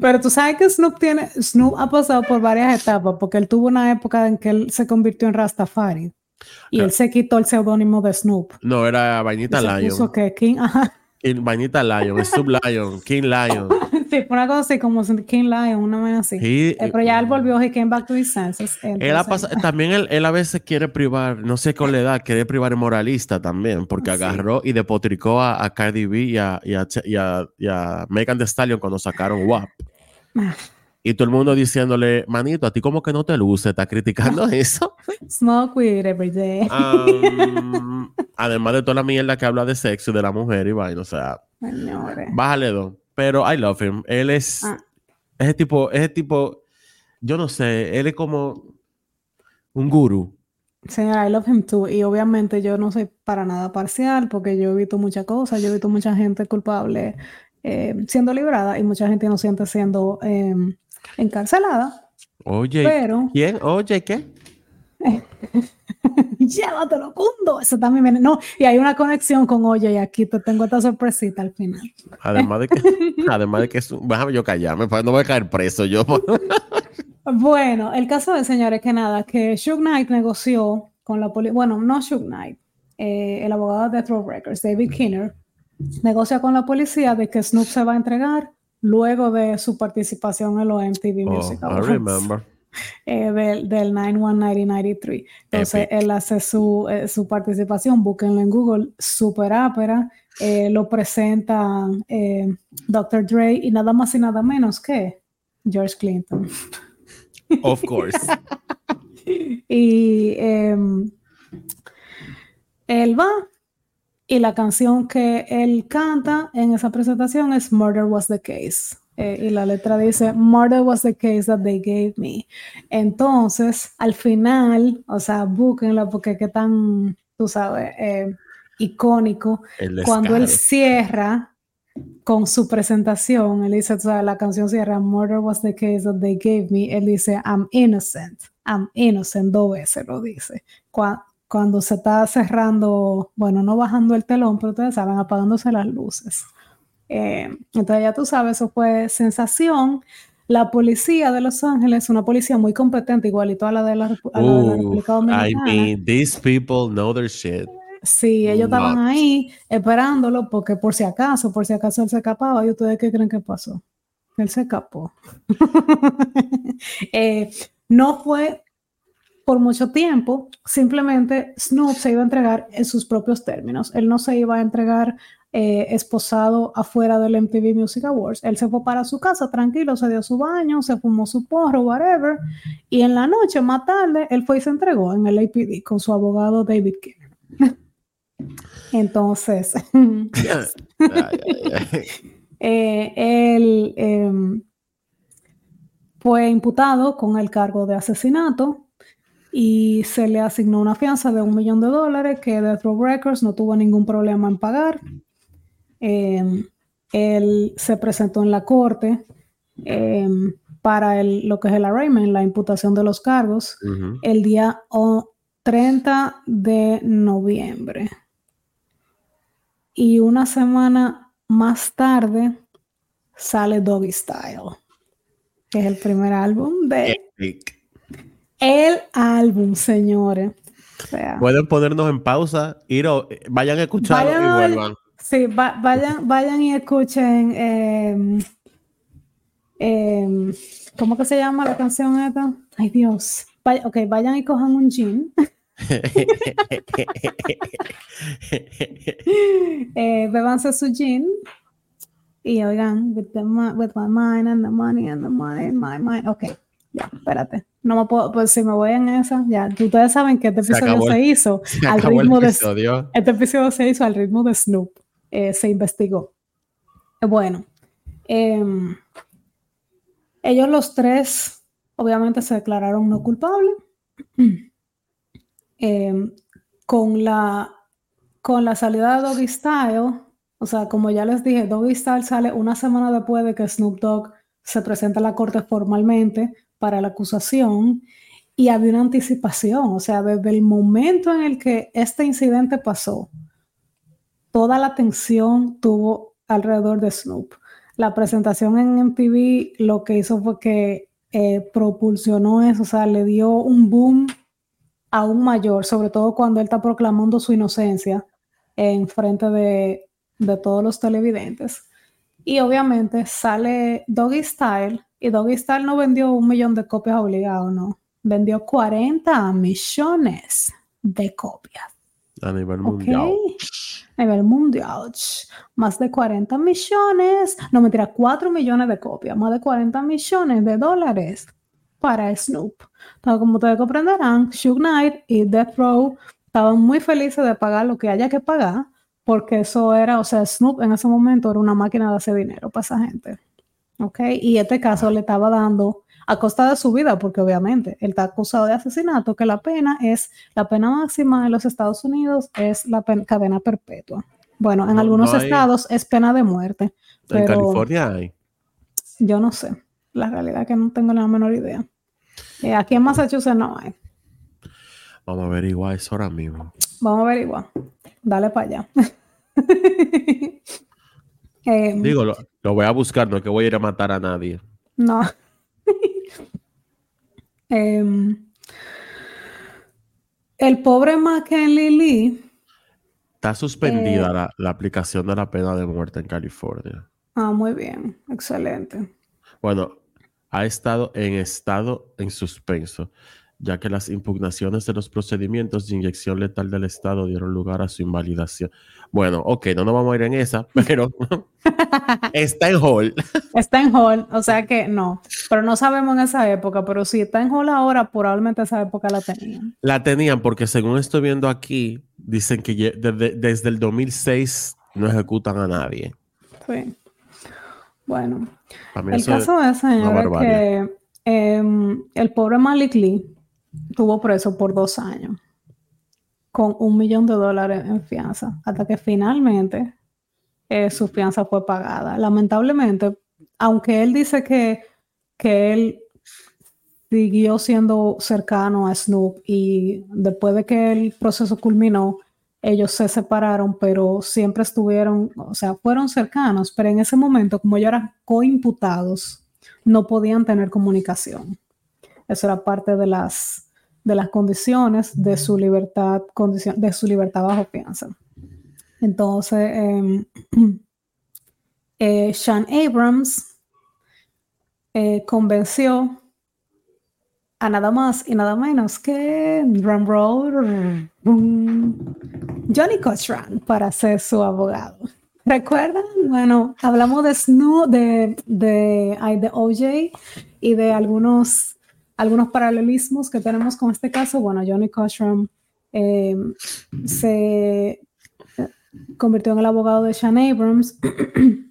Pero tú sabes que Snoop tiene, Snoop ha pasado por varias etapas, porque él tuvo una época en que él se convirtió en Rastafari y él se quitó el seudónimo de Snoop. No, era Vainita Lion. Puso que King, ajá. Vainita Lion, Snoop Lion, King Lion. Sí, una cosa así como King Lion, una vez así. Eh, pero ya él volvió, he came back to his senses. él también él, él, a veces quiere privar, no sé con la edad, quiere privar el moralista también, porque agarró y depotricó a, a Cardi B y a, y, a, y, a, Megan Thee Stallion cuando sacaron WAP. Ah. Y todo el mundo diciéndole, manito, a ti como que no te luce, está criticando (laughs) eso. Smoke weed every day. además de toda la mierda que habla de sexo y de la mujer y vaina, o sea, bájale dos. Pero I love him. Él es ah. ese tipo, ese tipo, yo no sé, él es como un gurú. Señora, I love him too. Y obviamente yo no soy para nada parcial porque yo he visto muchas cosas, yo he visto mucha gente culpable eh, siendo librada y mucha gente inocente siendo eh, encarcelada. Oye, pero, ¿quién? Oye, ¿qué? (laughs) (laughs) Llévatelo, cundo. Eso también viene. No, y hay una conexión con Oye, y aquí te tengo esta sorpresita al final. Además de que, (laughs) además de que es, déjame yo callarme, no voy a caer preso yo. (laughs) bueno, el caso de señores que nada, que Shug Knight negoció con la policía, bueno, no Shug Knight, eh, el abogado de Throw Records, David Kinner, negocia con la policía de que Snoop se va a entregar luego de su participación en los MTV Music Awards. (laughs) Eh, del, del 9193. Entonces, él hace su, eh, su, participación, búsquenlo en Google, Super Opera, eh, lo presenta Dr. Dre y nada más y nada menos que George Clinton. Of course. (laughs) y em, él va y la canción que él canta en esa presentación es Murder Was the Case. Eh, y la letra dice, Murder was the case that they gave me. Entonces, al final, o sea, búsquenla porque qué tan, tú sabes, eh, icónico. Cuando él cierra con su presentación, él dice, o sea, la canción cierra, Murder was the case that they gave me. Él dice, I'm innocent. I'm innocent, dos veces lo dice cuando se está cerrando, bueno, no bajando el telón, pero ustedes saben, apagándose las luces. Eh, entonces ya tú sabes, eso fue sensación. La policía de Los Ángeles, una policía muy competente, igualito a la de la, República Dominicana. I mean, these people know their shit. Sí, ellos estaban ahí esperándolo porque por si acaso, por si acaso él se escapaba. ¿Y ustedes qué creen que pasó? Él se escapó. (laughs) Eh, no fue por mucho tiempo, simplemente Snoop se iba a entregar en sus propios términos. Él no se iba a entregar eh, esposado afuera del MTV Music Awards. Él se fue para su casa tranquilo, se dio su baño, se fumó su porro, whatever. Y en la noche, más tarde, él fue y se entregó en el APD con su abogado David King. (laughs) Entonces, (laughs) eh, él em, fue imputado con el cargo de asesinato y se le asignó una fianza de un millón de dólares que Death Row Records no tuvo ningún problema en pagar. Em, él se presentó en la corte em, para el, lo que es el arraignment, la imputación de los cargos, el día 30 de noviembre. Y una semana más tarde sale Doggy Style, que es el primer álbum de el álbum, señores. Pueden ponernos en pausa, ir o, vayan a escucharlo y vuelvan. Sí, vayan, vayan y escuchen. Em, em, ¿Cómo que se llama la canción esta? Ay, Dios. ok, vayan y cojan un gin. (laughs) eh, bebanse su gin y oigan, with, the, with my mind and the money and the money my mind. Ok, ya, espérate. No me puedo, pues si me voy en esa, ya. Ustedes saben que este episodio se, hizo al ritmo de. Este episodio se hizo al ritmo de Snoop. Eh, se investigó. Bueno, em, ellos los tres, obviamente, se declararon no culpables. (clears throat) Em, con, la, con la salida de Doggy Style, o sea, como ya les dije, Doggy Style sale una semana después de que Snoop Dogg se presenta a la corte formalmente para la acusación y había una anticipación, o sea, desde el momento en el que este incidente pasó, toda la atención tuvo alrededor de Snoop. La presentación en MTV lo que hizo fue que eh, propulsionó eso, o sea, le dio un boom aún mayor, sobre todo cuando él está proclamando su inocencia en frente de, de todos los televidentes. Y obviamente sale Doggy Style, y Doggy Style no vendió un millón de copias obligado, no. Vendió 40 millones de copias. A nivel mundial. A nivel mundial. Más de 40 millones, no mentira, 4 millones de copias, más de 40 millones de dólares para Snoop. Entonces, como ustedes comprenderán, Shug Knight y Death Row estaban muy felices de pagar lo que haya que pagar, porque eso era, o sea, Snoop en ese momento era una máquina de hacer dinero para esa gente. ¿Ok? Y este caso le estaba dando a costa de su vida, porque obviamente él está acusado de asesinato, que la pena es, la pena máxima en los Estados Unidos es la cadena perpetua. Bueno, en algunos estados es pena de muerte. en California hay. Yo no sé. La realidad es que no tengo la menor idea. Eh, aquí en Massachusetts no hay. Vamos a averiguar eso ahora mismo. Vamos a averiguar. Dale para allá. (laughs) Em, Digo, lo, lo, voy a buscar, no es que voy a ir a matar a nadie. No. Em, el pobre McKinley Lee. Está suspendida eh, la, aplicación de la pena de muerte en California. Ah, muy bien. Excelente. Bueno, ha estado en estado en suspenso, ya que las impugnaciones de los procedimientos de inyección letal del Estado dieron lugar a su invalidación. Bueno, ok, no nos vamos a ir en esa, (laughs) pero está en hall. (laughs) Está en hall, o sea que no, pero no sabemos en esa época, pero si está en hall ahora, probablemente esa época la tenían. La tenían porque según estoy viendo aquí, dicen que desde, el 2006 no ejecutan a nadie. Sí. Bueno, el caso es, señor, que em, el pobre Malik Lee tuvo preso por dos años con un millón de dólares en fianza, hasta que finalmente eh, su fianza fue pagada. Lamentablemente, aunque él dice que, que él siguió siendo cercano a Snoop y después de que el proceso culminó, ellos se separaron, pero siempre estuvieron, o sea, fueron cercanos, pero en ese momento, como ellos eran coimputados, no podían tener comunicación. Eso era parte de las de las condiciones de su libertad, de su libertad bajo fianza. Entonces, em, (clears throat) eh, Sean Abrams eh, convenció a nada más y nada menos que drum Johnny Cochran para ser su abogado. ¿Recuerdan? Bueno, hablamos de Snoop, de, de, de OJ y de algunos algunos paralelismos que tenemos con este caso, bueno, Johnny Cochran eh, se eh, convirtió en el abogado de Sean Abrams,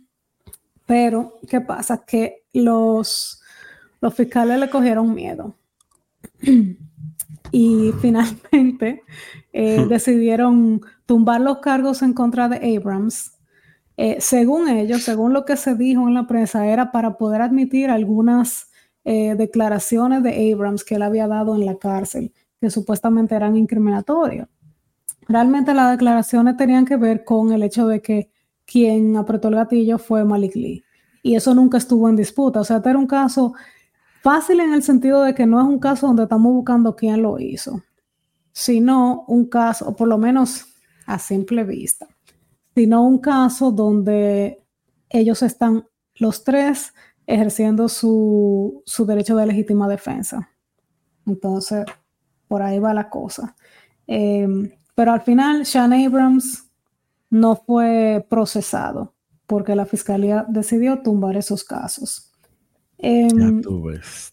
(clears throat) pero ¿qué pasa? Que los, los fiscales le cogieron miedo (clears throat) y finalmente eh, (laughs) decidieron tumbar los cargos en contra de Abrams. según ellos, según lo que se dijo en la prensa, era para poder admitir algunas eh, declaraciones de Abrams que él había dado en la cárcel, que supuestamente eran incriminatorias. Realmente las declaraciones tenían que ver con el hecho de que quien apretó el gatillo fue Malik Lee. Y eso nunca estuvo en disputa. O sea, este era un caso fácil en el sentido de que no es un caso donde estamos buscando quién lo hizo. sino un caso, o por lo menos a simple vista, sino un caso donde ellos están los tres ejerciendo su, derecho de legítima defensa. Entonces, por ahí va la cosa. Em, pero al final, Sean Abrams no fue procesado porque la fiscalía decidió tumbar esos casos. Em, ya tú ves.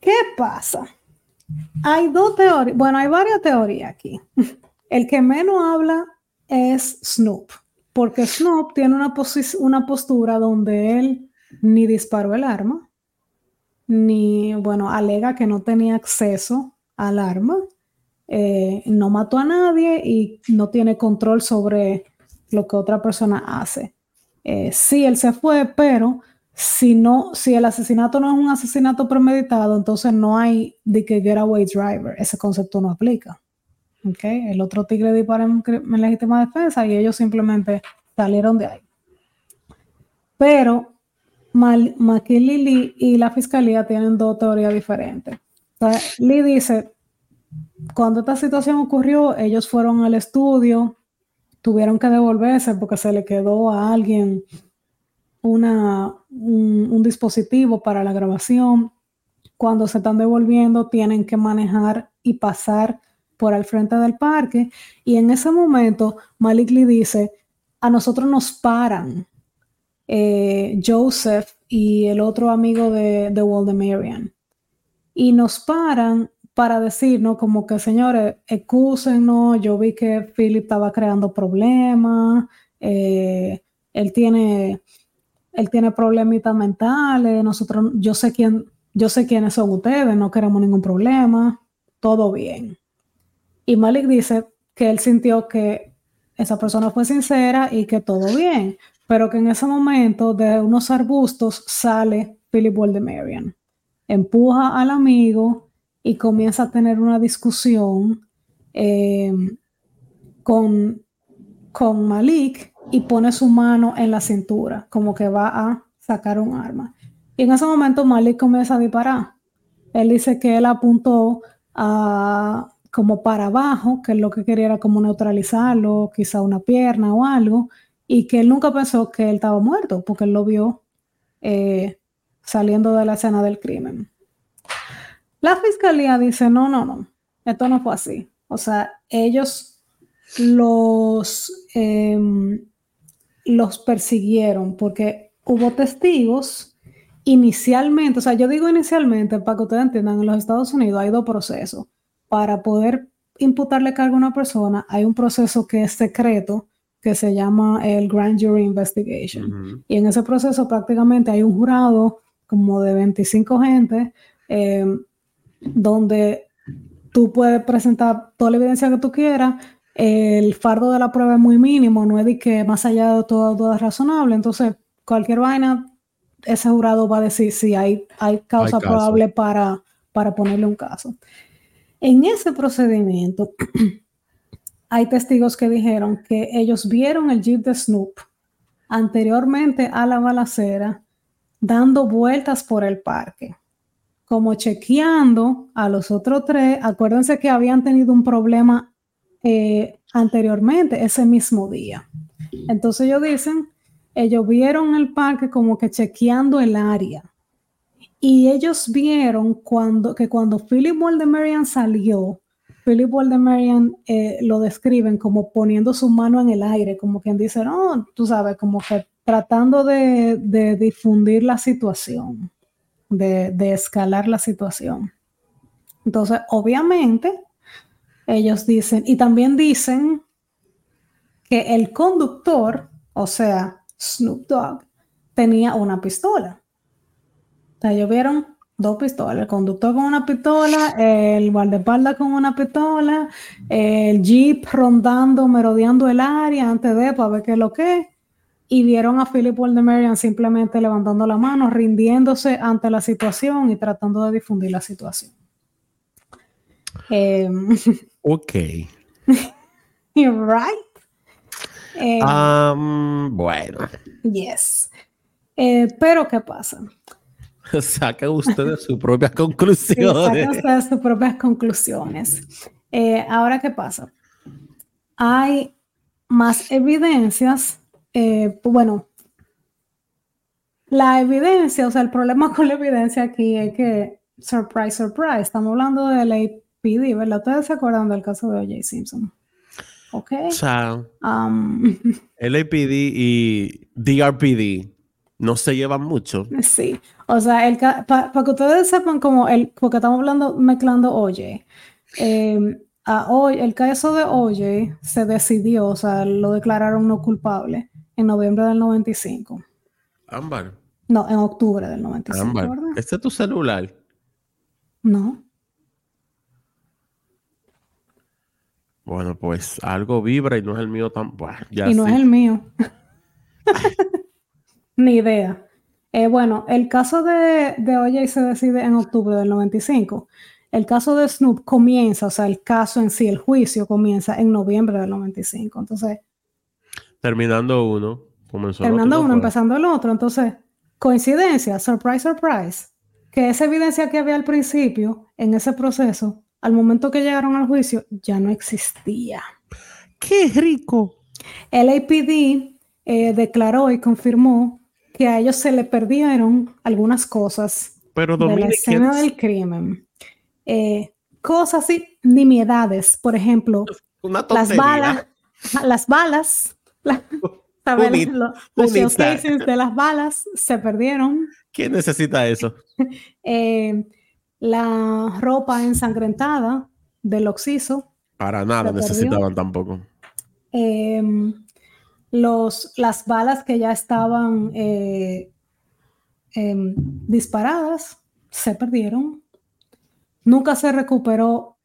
¿Qué pasa? Hay dos teorías, bueno, hay varias teorías aquí. (laughs) El que menos habla es Snoop, porque Snoop tiene una, una postura donde él ni disparó el arma, ni, bueno, alega que no tenía acceso al arma, eh, no mató a nadie y no tiene control sobre lo que otra persona hace. Eh, sí, él se fue, pero si no, si el asesinato no es un asesinato premeditado, entonces no hay de que getaway driver. Ese concepto no aplica. El otro tigre disparó en, legítima defensa y ellos simplemente salieron de ahí. Pero McKinley y la fiscalía tienen dos teorías diferentes. Lee dice, cuando esta situación ocurrió, ellos fueron al estudio, tuvieron que devolverse porque se le quedó a alguien una, un, dispositivo para la grabación. Cuando se están devolviendo, tienen que manejar y pasar por al frente del parque. Y en ese momento, Malik Lee dice, a nosotros nos paran eh, Joseph y el otro amigo de, de Waldemarian. Y nos paran para decirnos como que, señores, excúsenos, yo vi que Philip estaba creando problemas, eh, él tiene él tiene problemitas mentales, nosotros, yo sé quién, yo sé quiénes son ustedes, no queremos ningún problema, todo bien. Y Malik dice que él sintió que esa persona fue sincera y que todo bien, pero que en ese momento de unos arbustos sale Philip Waldemarian, empuja al amigo y comienza a tener una discusión eh, con, con Malik y pone su mano en la cintura, como que va a sacar un arma. Y en ese momento Malik comienza a disparar. Él dice que él apuntó a, como para abajo, que lo que quería era como neutralizarlo, quizá una pierna o algo, y que él nunca pensó que él estaba muerto, porque él lo vio eh, saliendo de la escena del crimen. La fiscalía dice, no, no, no, esto no fue así. O sea, ellos los... Em, los persiguieron porque hubo testigos inicialmente, o sea, yo digo inicialmente para que ustedes entiendan, en los Estados Unidos hay dos procesos. Para poder imputarle cargo a una persona, hay un proceso que es secreto, que se llama el Grand Jury Investigation. Y en ese proceso prácticamente hay un jurado como de 25 gente, eh, donde tú puedes presentar toda la evidencia que tú quieras, el fardo de la prueba es muy mínimo, no es de que más allá de todo duda razonable, entonces cualquier vaina, ese jurado va a decir si hay, hay causa probable para, para ponerle un caso. En ese procedimiento, (clears throat) hay testigos que dijeron que ellos vieron el jeep de Snoop anteriormente a la balacera dando vueltas por el parque, como chequeando a los otros tres. Acuérdense que habían tenido un problema eh, anteriormente, ese mismo día. Entonces ellos dicen, ellos vieron el parque como que chequeando el área. Y ellos vieron cuando, que cuando Philip Waldemarian salió, Philip Waldemarian eh, lo describen como poniendo su mano en el aire, como quien dice, no, tú sabes, como que tratando de, difundir la situación, de, de escalar la situación. Entonces, obviamente, ellos dicen, y también dicen que el conductor, o sea, Snoop Dogg, tenía una pistola. O sea, ellos vieron dos pistolas, el conductor con una pistola, el guardaespaldas con una pistola, el jeep rondando, merodeando el área antes de para ver qué es lo que es. Y vieron a Philip Waldemarian simplemente levantando la mano, rindiéndose ante la situación y tratando de difundir la situación. Eh, (laughs) ok. (laughs) Right. Um, bueno. Yes. Eh, pero, ¿qué pasa? (laughs) Saquen ustedes sus (laughs) propias conclusiones. ustedes sus propias conclusiones. Eh, ahora, ¿qué pasa? Hay más evidencias. Eh, bueno, la evidencia, o sea, el problema (laughs) con la evidencia aquí es que, surprise, surprise, estamos hablando del APD, ¿verdad? ¿Ustedes se acuerdan del caso de O.J. Simpson? ¿Ok? O sea, um, LAPD y DRPD no se llevan mucho. Sí, o sea, para que ustedes sepan como el, porque estamos hablando, mezclando Oye, eh, hoy, el caso de Oye se decidió, o sea, lo declararon no culpable en noviembre del 95. Ámbar. No, en octubre del 95. Ámbar, ¿este es tu celular? No. Bueno, pues algo vibra y no es el mío tan. y no es el mío. (laughs) Ni idea. Eh, bueno, el caso de, de OJ se decide en octubre del 95. El caso de Snoop comienza, o sea, el caso en sí, el juicio comienza en noviembre del 95. Entonces. Terminando uno, comenzó Terminando uno, empezando el otro. Entonces, coincidencia, surprise, surprise, que esa evidencia que había al principio en ese proceso al momento que llegaron al juicio, ya no existía. ¡Qué rico! El APD eh, declaró y confirmó que a ellos se le perdieron algunas cosas Pero, de la escena del crimen. Eh, cosas y nimiedades, por ejemplo, las balas, las (laughs) balas, los, de las balas se perdieron. ¿Quién necesita eso? (laughs) eh, la ropa ensangrentada del oxiso. Para nada necesitaban tampoco. Em, los, las balas que ya estaban eh, em, disparadas se perdieron. Nunca se recuperó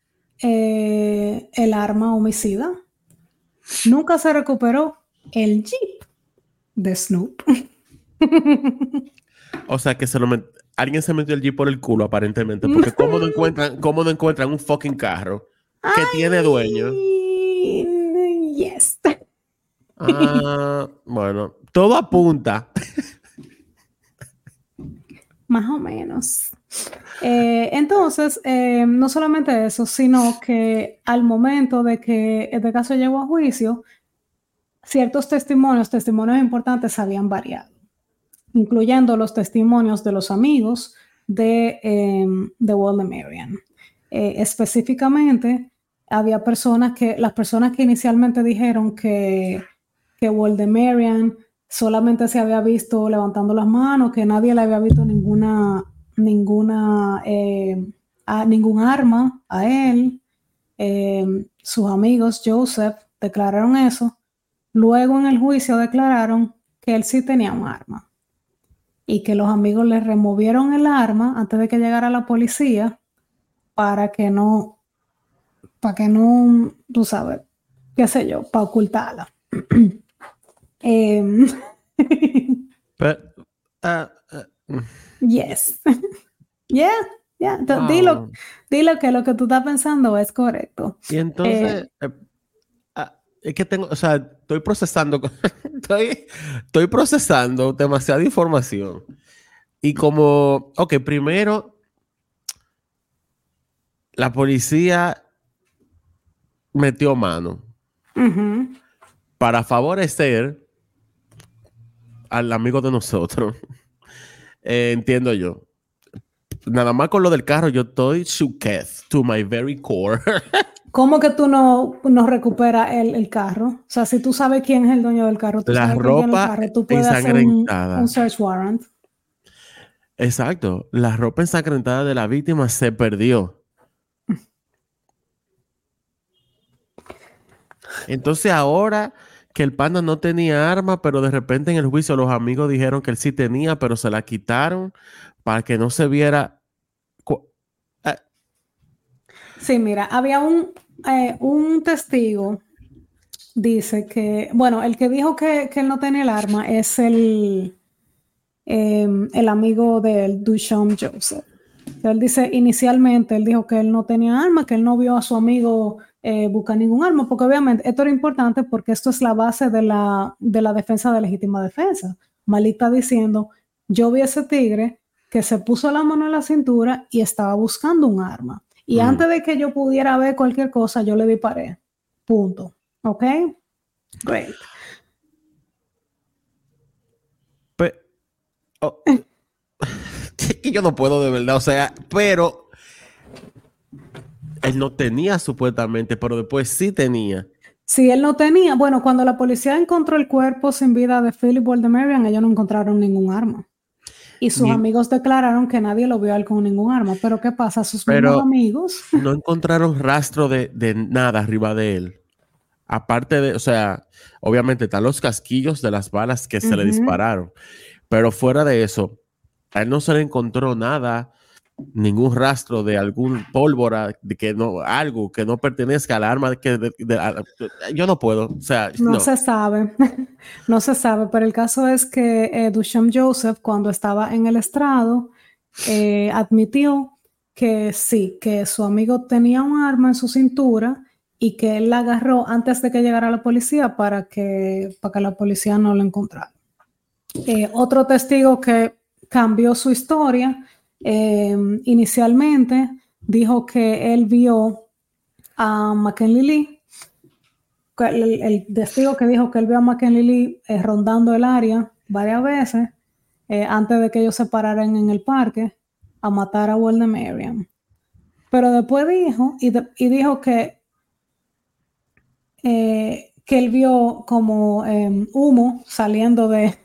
eh, el arma homicida. Nunca se recuperó el jeep de Snoop. (laughs) o sea que se lo, alguien se metió el Jeep por el culo, aparentemente. Porque ¿cómo no encuentran, (laughs) cómo no encuentran un fucking carro que tiene dueño? Yes. Ah, bueno, todo apunta. (laughs) Más o menos. Eh, entonces, eh, no solamente eso, sino que al momento de que este caso llegó a juicio, ciertos testimonios, testimonios importantes, habían variado incluyendo los testimonios de los amigos de, eh, de Marian. Eh, específicamente, había personas que, las personas que inicialmente dijeron que, que Marian solamente se había visto levantando las manos, que nadie le había visto ninguna, ninguna, eh, ningún arma a él. Eh, sus amigos, Joseph, declararon eso. Luego en el juicio declararon que él sí tenía un arma y que los amigos le removieron el arma antes de que llegara la policía para que no, para que no, tú sabes, qué sé yo, para ocultarla. (clears throat) (laughs) Ah, ah, mm. yes. (laughs) yeah, yeah. Dilo, dilo, que lo que tú estás pensando es correcto. Y entonces, eh, eh, ah, es que tengo, o sea, estoy procesando, (laughs) estoy, estoy procesando demasiada información. Y como, ok, primero, la policía metió mano para favorecer al amigo de nosotros. (laughs) Eh, entiendo yo. Nada más con lo del carro, yo estoy shooketh to my very core. (laughs) ¿Cómo que tú no, no recuperas el, carro? O sea, si tú sabes quién es el dueño del carro, tú la sabes ropa quién tú puedes hacer un, search warrant. Exacto. La ropa ensangrentada de la víctima se perdió. (laughs) Entonces ahora que el panda no tenía arma, pero de repente en el juicio los amigos dijeron que él sí tenía, pero se la quitaron para que no se viera. Eh. Sí, mira, había un, eh, un testigo dice que, bueno, el que dijo que, él no tenía el arma es el, em, el amigo del Duchamp Joseph. Él dice, inicialmente, él dijo que él no tenía arma, que él no vio a su amigo eh, buscar ningún arma, porque obviamente esto era importante porque esto es la base de la, de la defensa de legítima defensa. Malik está diciendo, yo vi ese tigre que se puso la mano en la cintura y estaba buscando un arma. Y antes de que yo pudiera ver cualquier cosa, yo le disparé. Punto. ¿Ok? Great. Oh. (laughs) (laughs) yo no puedo de verdad, o sea, pero él no tenía supuestamente, pero después sí tenía. Sí, él no tenía. Bueno, cuando la policía encontró el cuerpo sin vida de Philip Waldemarian, ellos no encontraron ningún arma. Y sus amigos declararon que nadie lo vio él con ningún arma. Pero ¿qué pasa? Sus amigos. (laughs) No encontraron rastro de, nada arriba de él. Aparte de, o sea, obviamente están los casquillos de las balas que se le dispararon. Pero fuera de eso, a él no se le encontró nada ningún rastro de algún pólvora, de que no, algo que no pertenezca al arma, que yo no puedo, o sea, no, se sabe, (laughs) no se sabe, pero el caso es que eh, Duchamp Joseph, cuando estaba en el estrado, eh, admitió que sí, que su amigo tenía un arma en su cintura y que él la agarró antes de que llegara la policía para que, para que la policía no lo encontrara. Eh, otro testigo que cambió su historia Em, inicialmente dijo que él vio a McKinley Lee, el, testigo que dijo que él vio a McKinley Lee eh, rondando el área varias veces eh, antes de que ellos se pararan en el parque a matar a Walden Marion. Pero después dijo, y, dijo que, eh, que él vio como em, humo saliendo de,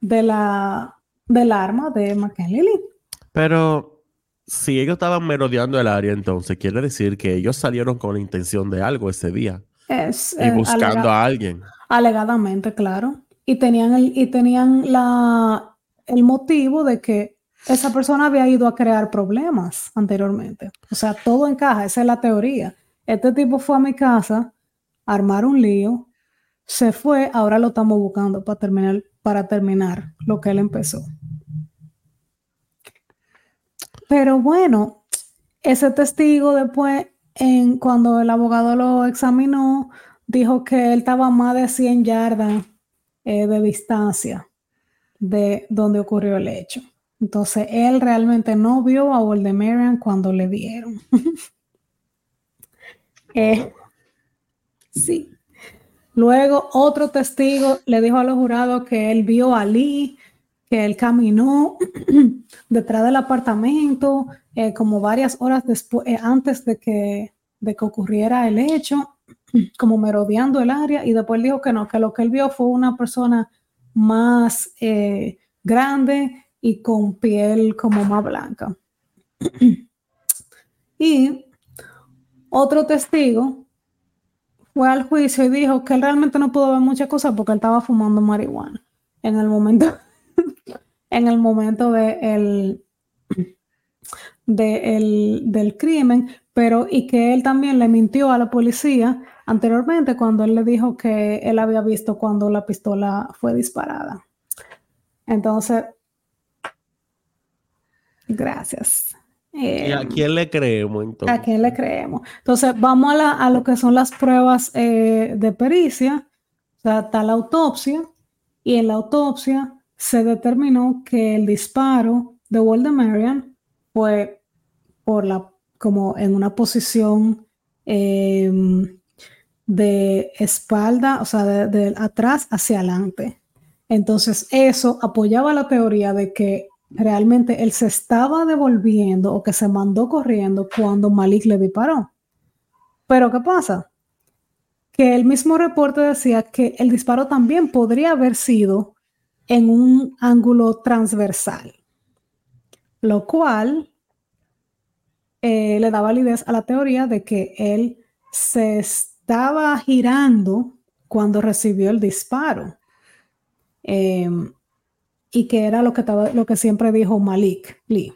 de la, del arma de McKinley Lee. Pero si ellos estaban merodeando el área, entonces quiere decir que ellos salieron con la intención de algo ese día. Es, y eh, buscando a alguien. Alegadamente, claro. Y tenían, el, y tenían la, el motivo de que esa persona había ido a crear problemas anteriormente. O sea, todo encaja, esa es la teoría. Este tipo fue a mi casa a armar un lío, se fue, ahora lo estamos buscando para terminar, para terminar lo que él empezó. Pero bueno, ese testigo después, cuando el abogado lo examinó, dijo que él estaba a más de 100 yardas eh, de distancia de donde ocurrió el hecho. Entonces, él realmente no vio a Voldemarian cuando le dieron. (laughs) Eh, sí. Luego, otro testigo le dijo a los jurados que él vio a Lee que él caminó (clears throat) detrás del apartamento eh, como varias horas después, eh, antes de que, de que ocurriera el hecho, (clears throat) como merodeando el área, y después dijo que no, que lo que él vio fue una persona más eh, grande y con piel como más blanca. (clears throat) y otro testigo fue al juicio y dijo que él realmente no pudo ver muchas cosas porque él estaba fumando marihuana en el momento (laughs) en el momento de el, del crimen, pero y que él también le mintió a la policía anteriormente cuando él le dijo que él había visto cuando la pistola fue disparada. Entonces, gracias. ¿Y a quién le creemos entonces? ¿A quién le creemos? Entonces, vamos a, lo que son las pruebas eh, de pericia. O sea, está la autopsia y en la autopsia se determinó que el disparo de Marian fue por la, como en una posición em, de espalda, o sea, de, atrás hacia adelante. Entonces, eso apoyaba la teoría de que realmente él se estaba devolviendo o que se mandó corriendo cuando Malik le disparó. Pero, ¿qué pasa? Que el mismo reporte decía que el disparo también podría haber sido en un ángulo transversal, lo cual eh, le da validez a la teoría de que él se estaba girando cuando recibió el disparo. Em, y que era lo que, lo que siempre dijo Malik Lee.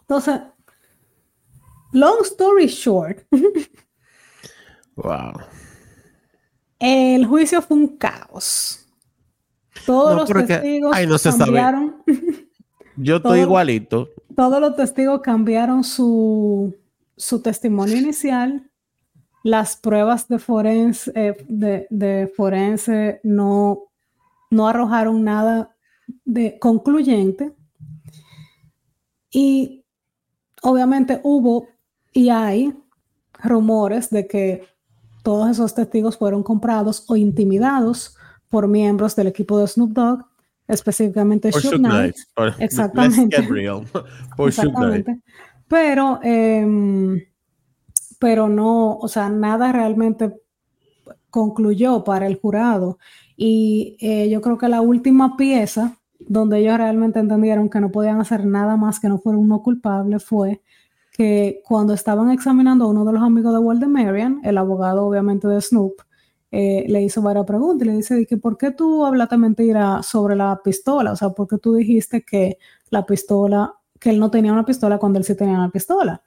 Entonces, long story short. wow. El juicio fue un caos. Todos los testigos cambiaron. (laughs) Yo estoy igualito. Todos los testigos cambiaron su, testimonio inicial. Las pruebas de forense, eh, de, forense no, no arrojaron nada de concluyente. y obviamente hubo y hay rumores de que todos esos testigos fueron comprados o intimidados por miembros del equipo de Snoop Dogg, específicamente Suge Knight. Knight. Exactamente. (laughs) Exactamente. Pero, em, pero no, o sea, nada realmente concluyó para el jurado. Y eh, yo creo que la última pieza donde ellos realmente entendieron que no podían hacer nada más que no fuera uno culpable fue que cuando estaban examinando a uno de los amigos de Walter Marion, el abogado obviamente de Snoop, eh, le hizo varias preguntas le dice que ¿por qué tú hablaste mentira sobre la pistola? O sea, ¿por qué tú dijiste que la pistola, que él no tenía una pistola cuando él sí tenía una pistola?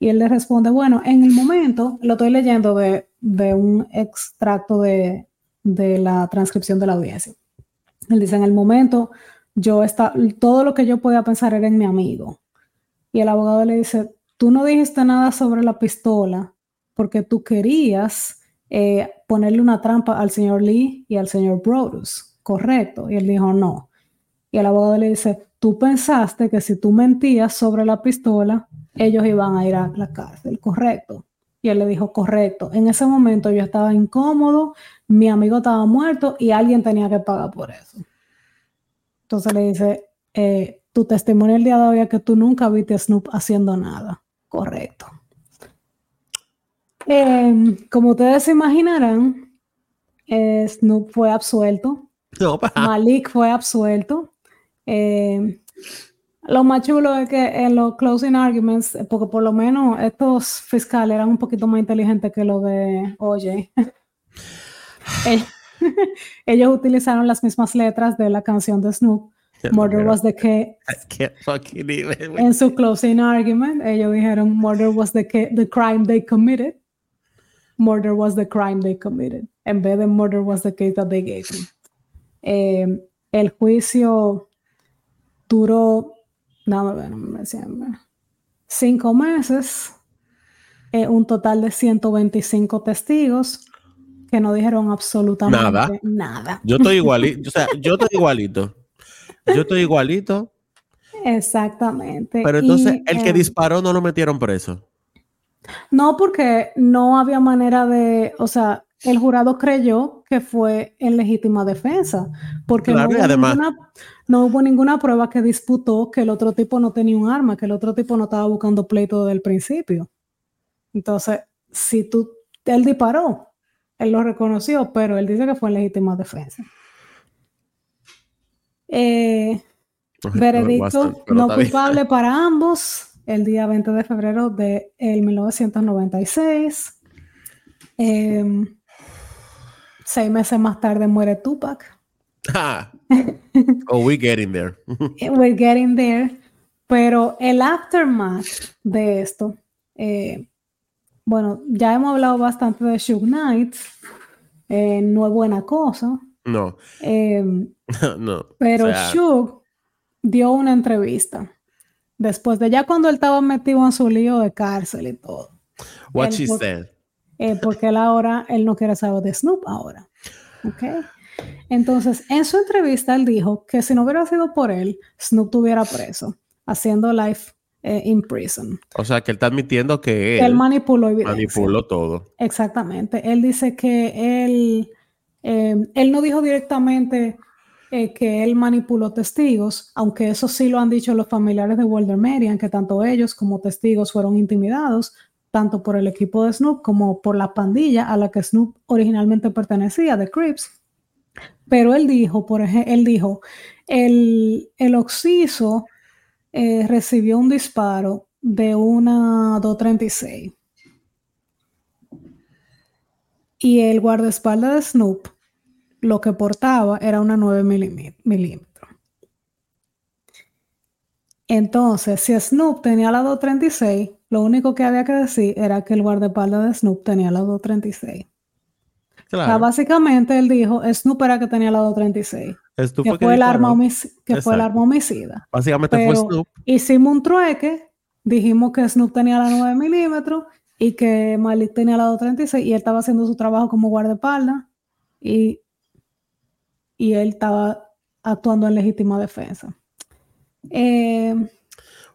Y él le responde, bueno, en el momento, lo estoy leyendo de, de un extracto de, de la transcripción de la audiencia. Él dice, en el momento, yo está, todo lo que yo podía pensar era en mi amigo. Y el abogado le dice, tú no dijiste nada sobre la pistola porque tú querías eh, ponerle una trampa al señor Lee y al señor Brodus, correcto. Y él dijo, no. Y el abogado le dice, tú pensaste que si tú mentías sobre la pistola, ellos iban a ir a la cárcel, correcto. Y él le dijo, correcto. En ese momento yo estaba incómodo, mi amigo estaba muerto y alguien tenía que pagar por eso. Entonces le dice, eh, tu testimonio el día de hoy es que tú nunca viste a Snoop haciendo nada. Correcto. Eh, como ustedes se imaginarán, eh, Snoop fue absuelto. Malik fue absuelto. Eh, lo más chulo es que en los closing arguments, eh, porque por lo menos estos fiscales eran un poquito más inteligentes que los de Oye. (laughs) (laughs) Ellos utilizaron las mismas letras de la canción de Snoop, Murder was the case. En su closing argument, ellos dijeron murder was the, the crime they committed. Murder was the crime they committed. En vez de murder was the case that they gave him. Eh, el juicio duró, dame ver, me cinco meses, eh, un total de 125 testigos que no dijeron absolutamente Nada. nada. Yo estoy igualito. O sea, yo estoy igualito. Yo estoy igualito. Exactamente. Pero entonces, Y, el que eh, disparó no lo metieron preso. No, porque no había manera de, o sea, el jurado creyó que fue en legítima defensa, porque Claro, no, hubo además- ninguna, no hubo ninguna prueba que disputó que el otro tipo no tenía un arma, que el otro tipo no estaba buscando pleito desde el principio. Entonces, si tú, él disparó, él lo reconoció, pero él dice que fue en legítima defensa. Eh, Veredicto no culpable para ambos el día 20 de febrero de el 1996. Em, seis meses más tarde muere Tupac. Ah. (laughs) oh, we getting there. (laughs) We're getting there. Pero el aftermath de esto, eh, bueno, ya hemos hablado bastante de Suge Knight, eh, no es buena cosa. No, Em, (laughs) no. Pero O sea, Suge dio una entrevista después de ya cuando él estaba metido en su lío de cárcel y todo. what él she por- said. Eh, porque él ahora, él no quiere saber de Snoop ahora. ¿Ok? Entonces, en su entrevista, él dijo que si no hubiera sido por él, Snoop estuviera preso, haciendo life eh, in prison. O sea, que él está admitiendo que él, él manipuló evidencia. manipuló todo. Exactamente. Él dice que él, eh, él no dijo directamente eh, que él manipuló testigos, aunque eso sí lo han dicho los familiares de Walter Marion, que tanto ellos como testigos fueron intimidados, tanto por el equipo de Snoop como por la pandilla a la que Snoop originalmente pertenecía, de Crips. Pero él dijo, por ejemplo, él dijo, el, el Oxiso eh, recibió un disparo de una 236 y el guardaespaldas de Snoop lo que portaba era una 9 milimi- milímetros. Entonces, si Snoop tenía la 236, lo único que había que decir era que el guardaespaldas de Snoop tenía la 236. O sea, Claro. básicamente él dijo, Snoop era que tenía la 236, Esto que fue fue, que el arma, que fue el arma homicida. Básicamente fue Pero Snoop. hicimos un trueque, dijimos que Snoop tenía la 9 milímetros y que Malik tenía la 236 y él estaba haciendo su trabajo como guardaespaldas y, y él estaba actuando en legítima defensa. Eh,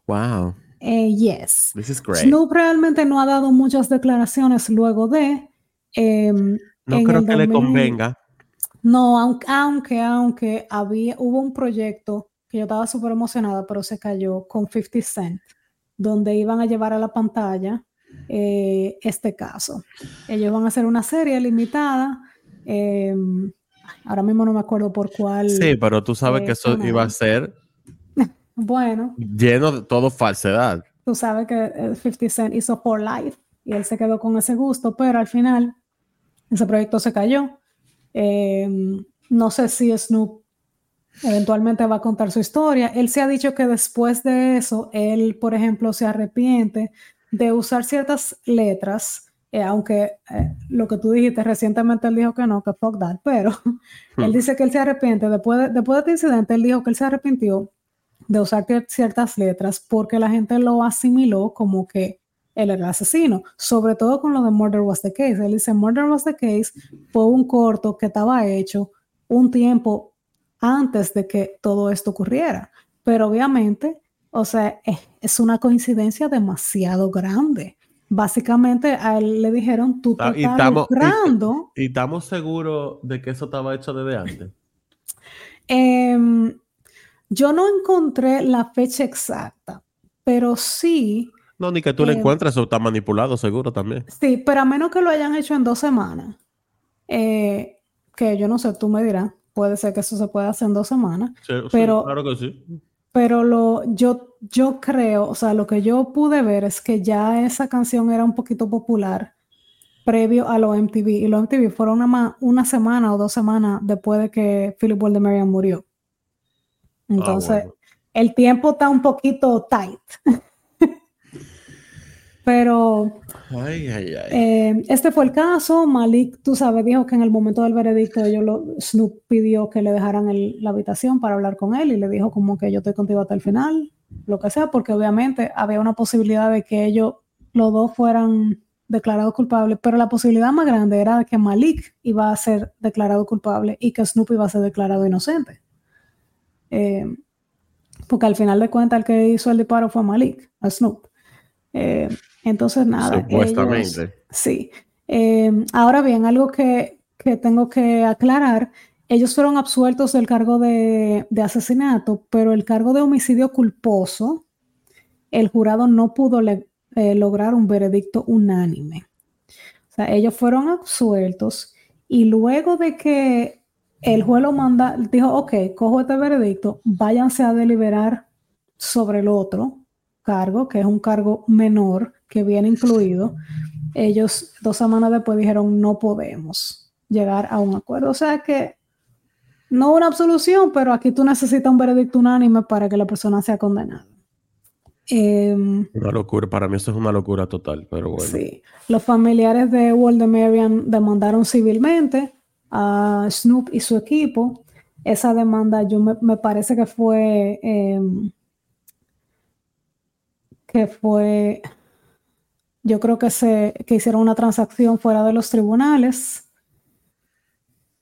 Wow. Eh, yes. This is great. Snoop realmente no ha dado muchas declaraciones luego de. em, no creo que le 2000. convenga. No, aunque, aunque, aunque había, hubo un proyecto que yo estaba súper emocionada, pero se cayó con 50 Cent, donde iban a llevar a la pantalla eh, este caso. Ellos van a hacer una serie limitada. eh, ahora mismo no me acuerdo por cuál. Sí, pero tú sabes eh, que eso iba a ser (laughs) Bueno, lleno de todo falsedad. tú sabes que eh, 50 Cent hizo For Life y él se quedó con ese gusto, pero al final ese proyecto se cayó. Eh, no sé si Snoop eventualmente va a contar su historia. Él se ha dicho que después de eso, él, por ejemplo, se arrepiente de usar ciertas letras, eh, aunque eh, lo que tú dijiste recientemente, él dijo que no, que fuck that, pero (laughs) él dice que él se arrepiente, después de, después de este incidente, él dijo que él se arrepintió de usar cier- ciertas letras porque la gente lo asimiló como que él era el asesino, sobre todo con lo de Murder Was the Case. Él dice, Murder Was the Case fue un corto que estaba hecho un tiempo antes de que todo esto ocurriera, pero obviamente, o sea, es, es una coincidencia demasiado grande. Básicamente a él le dijeron, tú te estás lucrando. ¿Y estamos seguros de que eso estaba hecho desde antes? Em, yo no encontré la fecha exacta, pero sí, No, ni que tú lo Eh, encuentres, eso está manipulado seguro también. sí, pero a menos que lo hayan hecho en dos semanas, eh, que yo no sé, tú me dirás, puede ser que eso se pueda hacer en dos semanas, Sí, sí, Pero- claro que sí. Pero lo, yo, yo creo, o sea, lo que yo pude ver es que ya esa canción era un poquito popular previo a los MTV, y los MTV fueron una, una semana o dos semanas después de que Philip Waldemarian murió. Entonces, Ah, bueno. el tiempo está un poquito tight. (laughs) Pero Ay, ay, ay. eh, este fue el caso. Malik, tú sabes, dijo que en el momento del veredicto ellos lo, Snoop pidió que le dejaran el- la habitación para hablar con él y le dijo como que yo estoy contigo hasta el final, lo que sea, porque obviamente había una posibilidad de que ellos, los dos, fueran declarados culpables, pero la posibilidad más grande era que Malik iba a ser declarado culpable y que Snoop iba a ser declarado inocente. Eh, porque al final de cuentas el que hizo el disparo fue Malik, a Snoop. Eh, entonces, nada. Supuestamente. ellos- sí. Eh, ahora bien, algo que, que tengo que aclarar, ellos fueron absueltos del cargo de, de asesinato, pero el cargo de homicidio culposo, el jurado no pudo le- eh, lograr un veredicto unánime. O sea, ellos fueron absueltos y luego de que el juez lo manda, dijo, ok, cojo este veredicto, váyanse a deliberar sobre el otro cargo, que es un cargo menor que viene incluido. Ellos dos semanas después dijeron, no podemos llegar a un acuerdo. O sea que no una absolución, pero aquí tú necesitas un veredicto unánime para que la persona sea condenada. Em, Una locura. Para mí eso es una locura total, pero bueno. Sí, los familiares de Waldemarian demandaron civilmente a Snoop y su equipo. Esa demanda, yo me, me parece que fue em, que fue, yo creo que se que hicieron una transacción fuera de los tribunales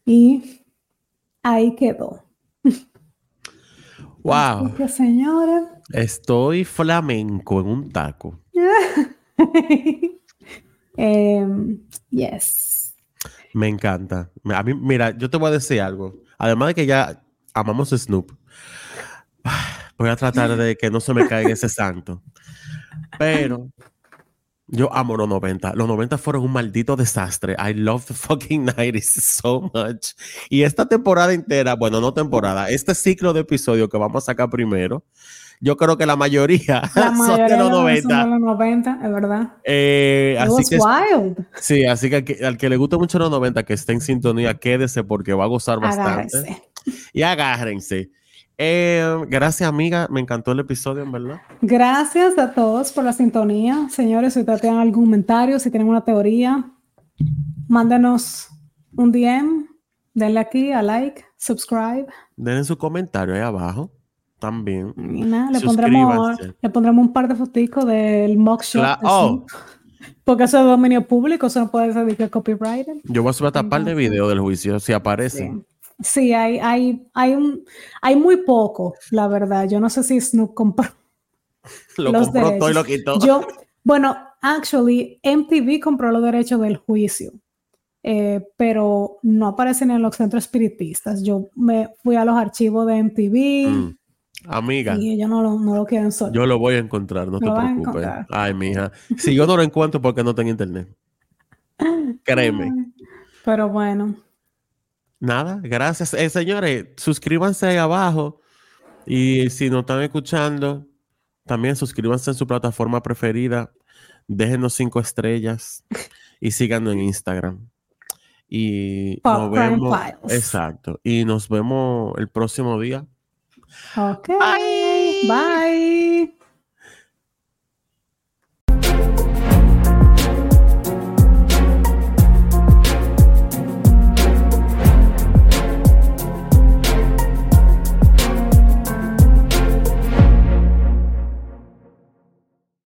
y ahí quedó. (laughs) Wow. Así que, señores, Estoy flamenco en un taco. (laughs) em, yes. Me encanta. A mí, mira, yo te voy a decir algo. Además de que ya amamos a Snoop, (sighs) voy a tratar de que no se me caiga ese santo. Pero yo amo los 90. Los 90 fueron un maldito desastre. I love the fucking (laughs) 90s so much. Y esta temporada entera, bueno, no temporada, este ciclo de episodios que vamos a sacar primero, yo creo que la mayoría, (laughs) La son mayoría de los son 90. de los 90, es verdad. Eh, It así was que wild. Sí, así que al, que al que le guste mucho los 90, que esté en sintonía, quédese porque va a gozar bastante. Agárrense. Y agárrense. Eh, gracias, amiga. Me encantó el episodio, en verdad. Gracias a todos por la sintonía. Señores, si ustedes tienen algún comentario, si tienen una teoría, mándenos un DM, denle aquí a like, subscribe. Denle su comentario ahí abajo también. Y nada, le pondremos, le pondremos un par de foticos del mugshot. Cla- de oh. Porque eso es dominio público, eso no puede ser de copyright. Yo voy a subir hasta par de videos del juicio si aparece. Sí, Sí, hay, hay, hay, un, hay muy poco, la verdad. Yo no sé si Snoop compró. (laughs) Lo los compró todo y lo derechos. quitó. Yo, bueno, actually, MTV compró los derechos del juicio, eh, pero no aparecen en los centros espiritistas. Yo me fui a los archivos de MTV Mm. Amiga, y ellos no lo, no lo quieren soltar. yo lo voy a encontrar, no te Lo preocupes. Ay, mija. Si yo no lo encuentro porque no tengo internet. (laughs) Créeme. Pero bueno, Nada, gracias. Eh, señores, suscríbanse ahí abajo. Y si nos están escuchando, también suscríbanse en su plataforma preferida. Déjenos cinco estrellas y síganos en Instagram. Y nos vemos. Files. Exacto. Y nos vemos el próximo día. ok. Bye. Bye.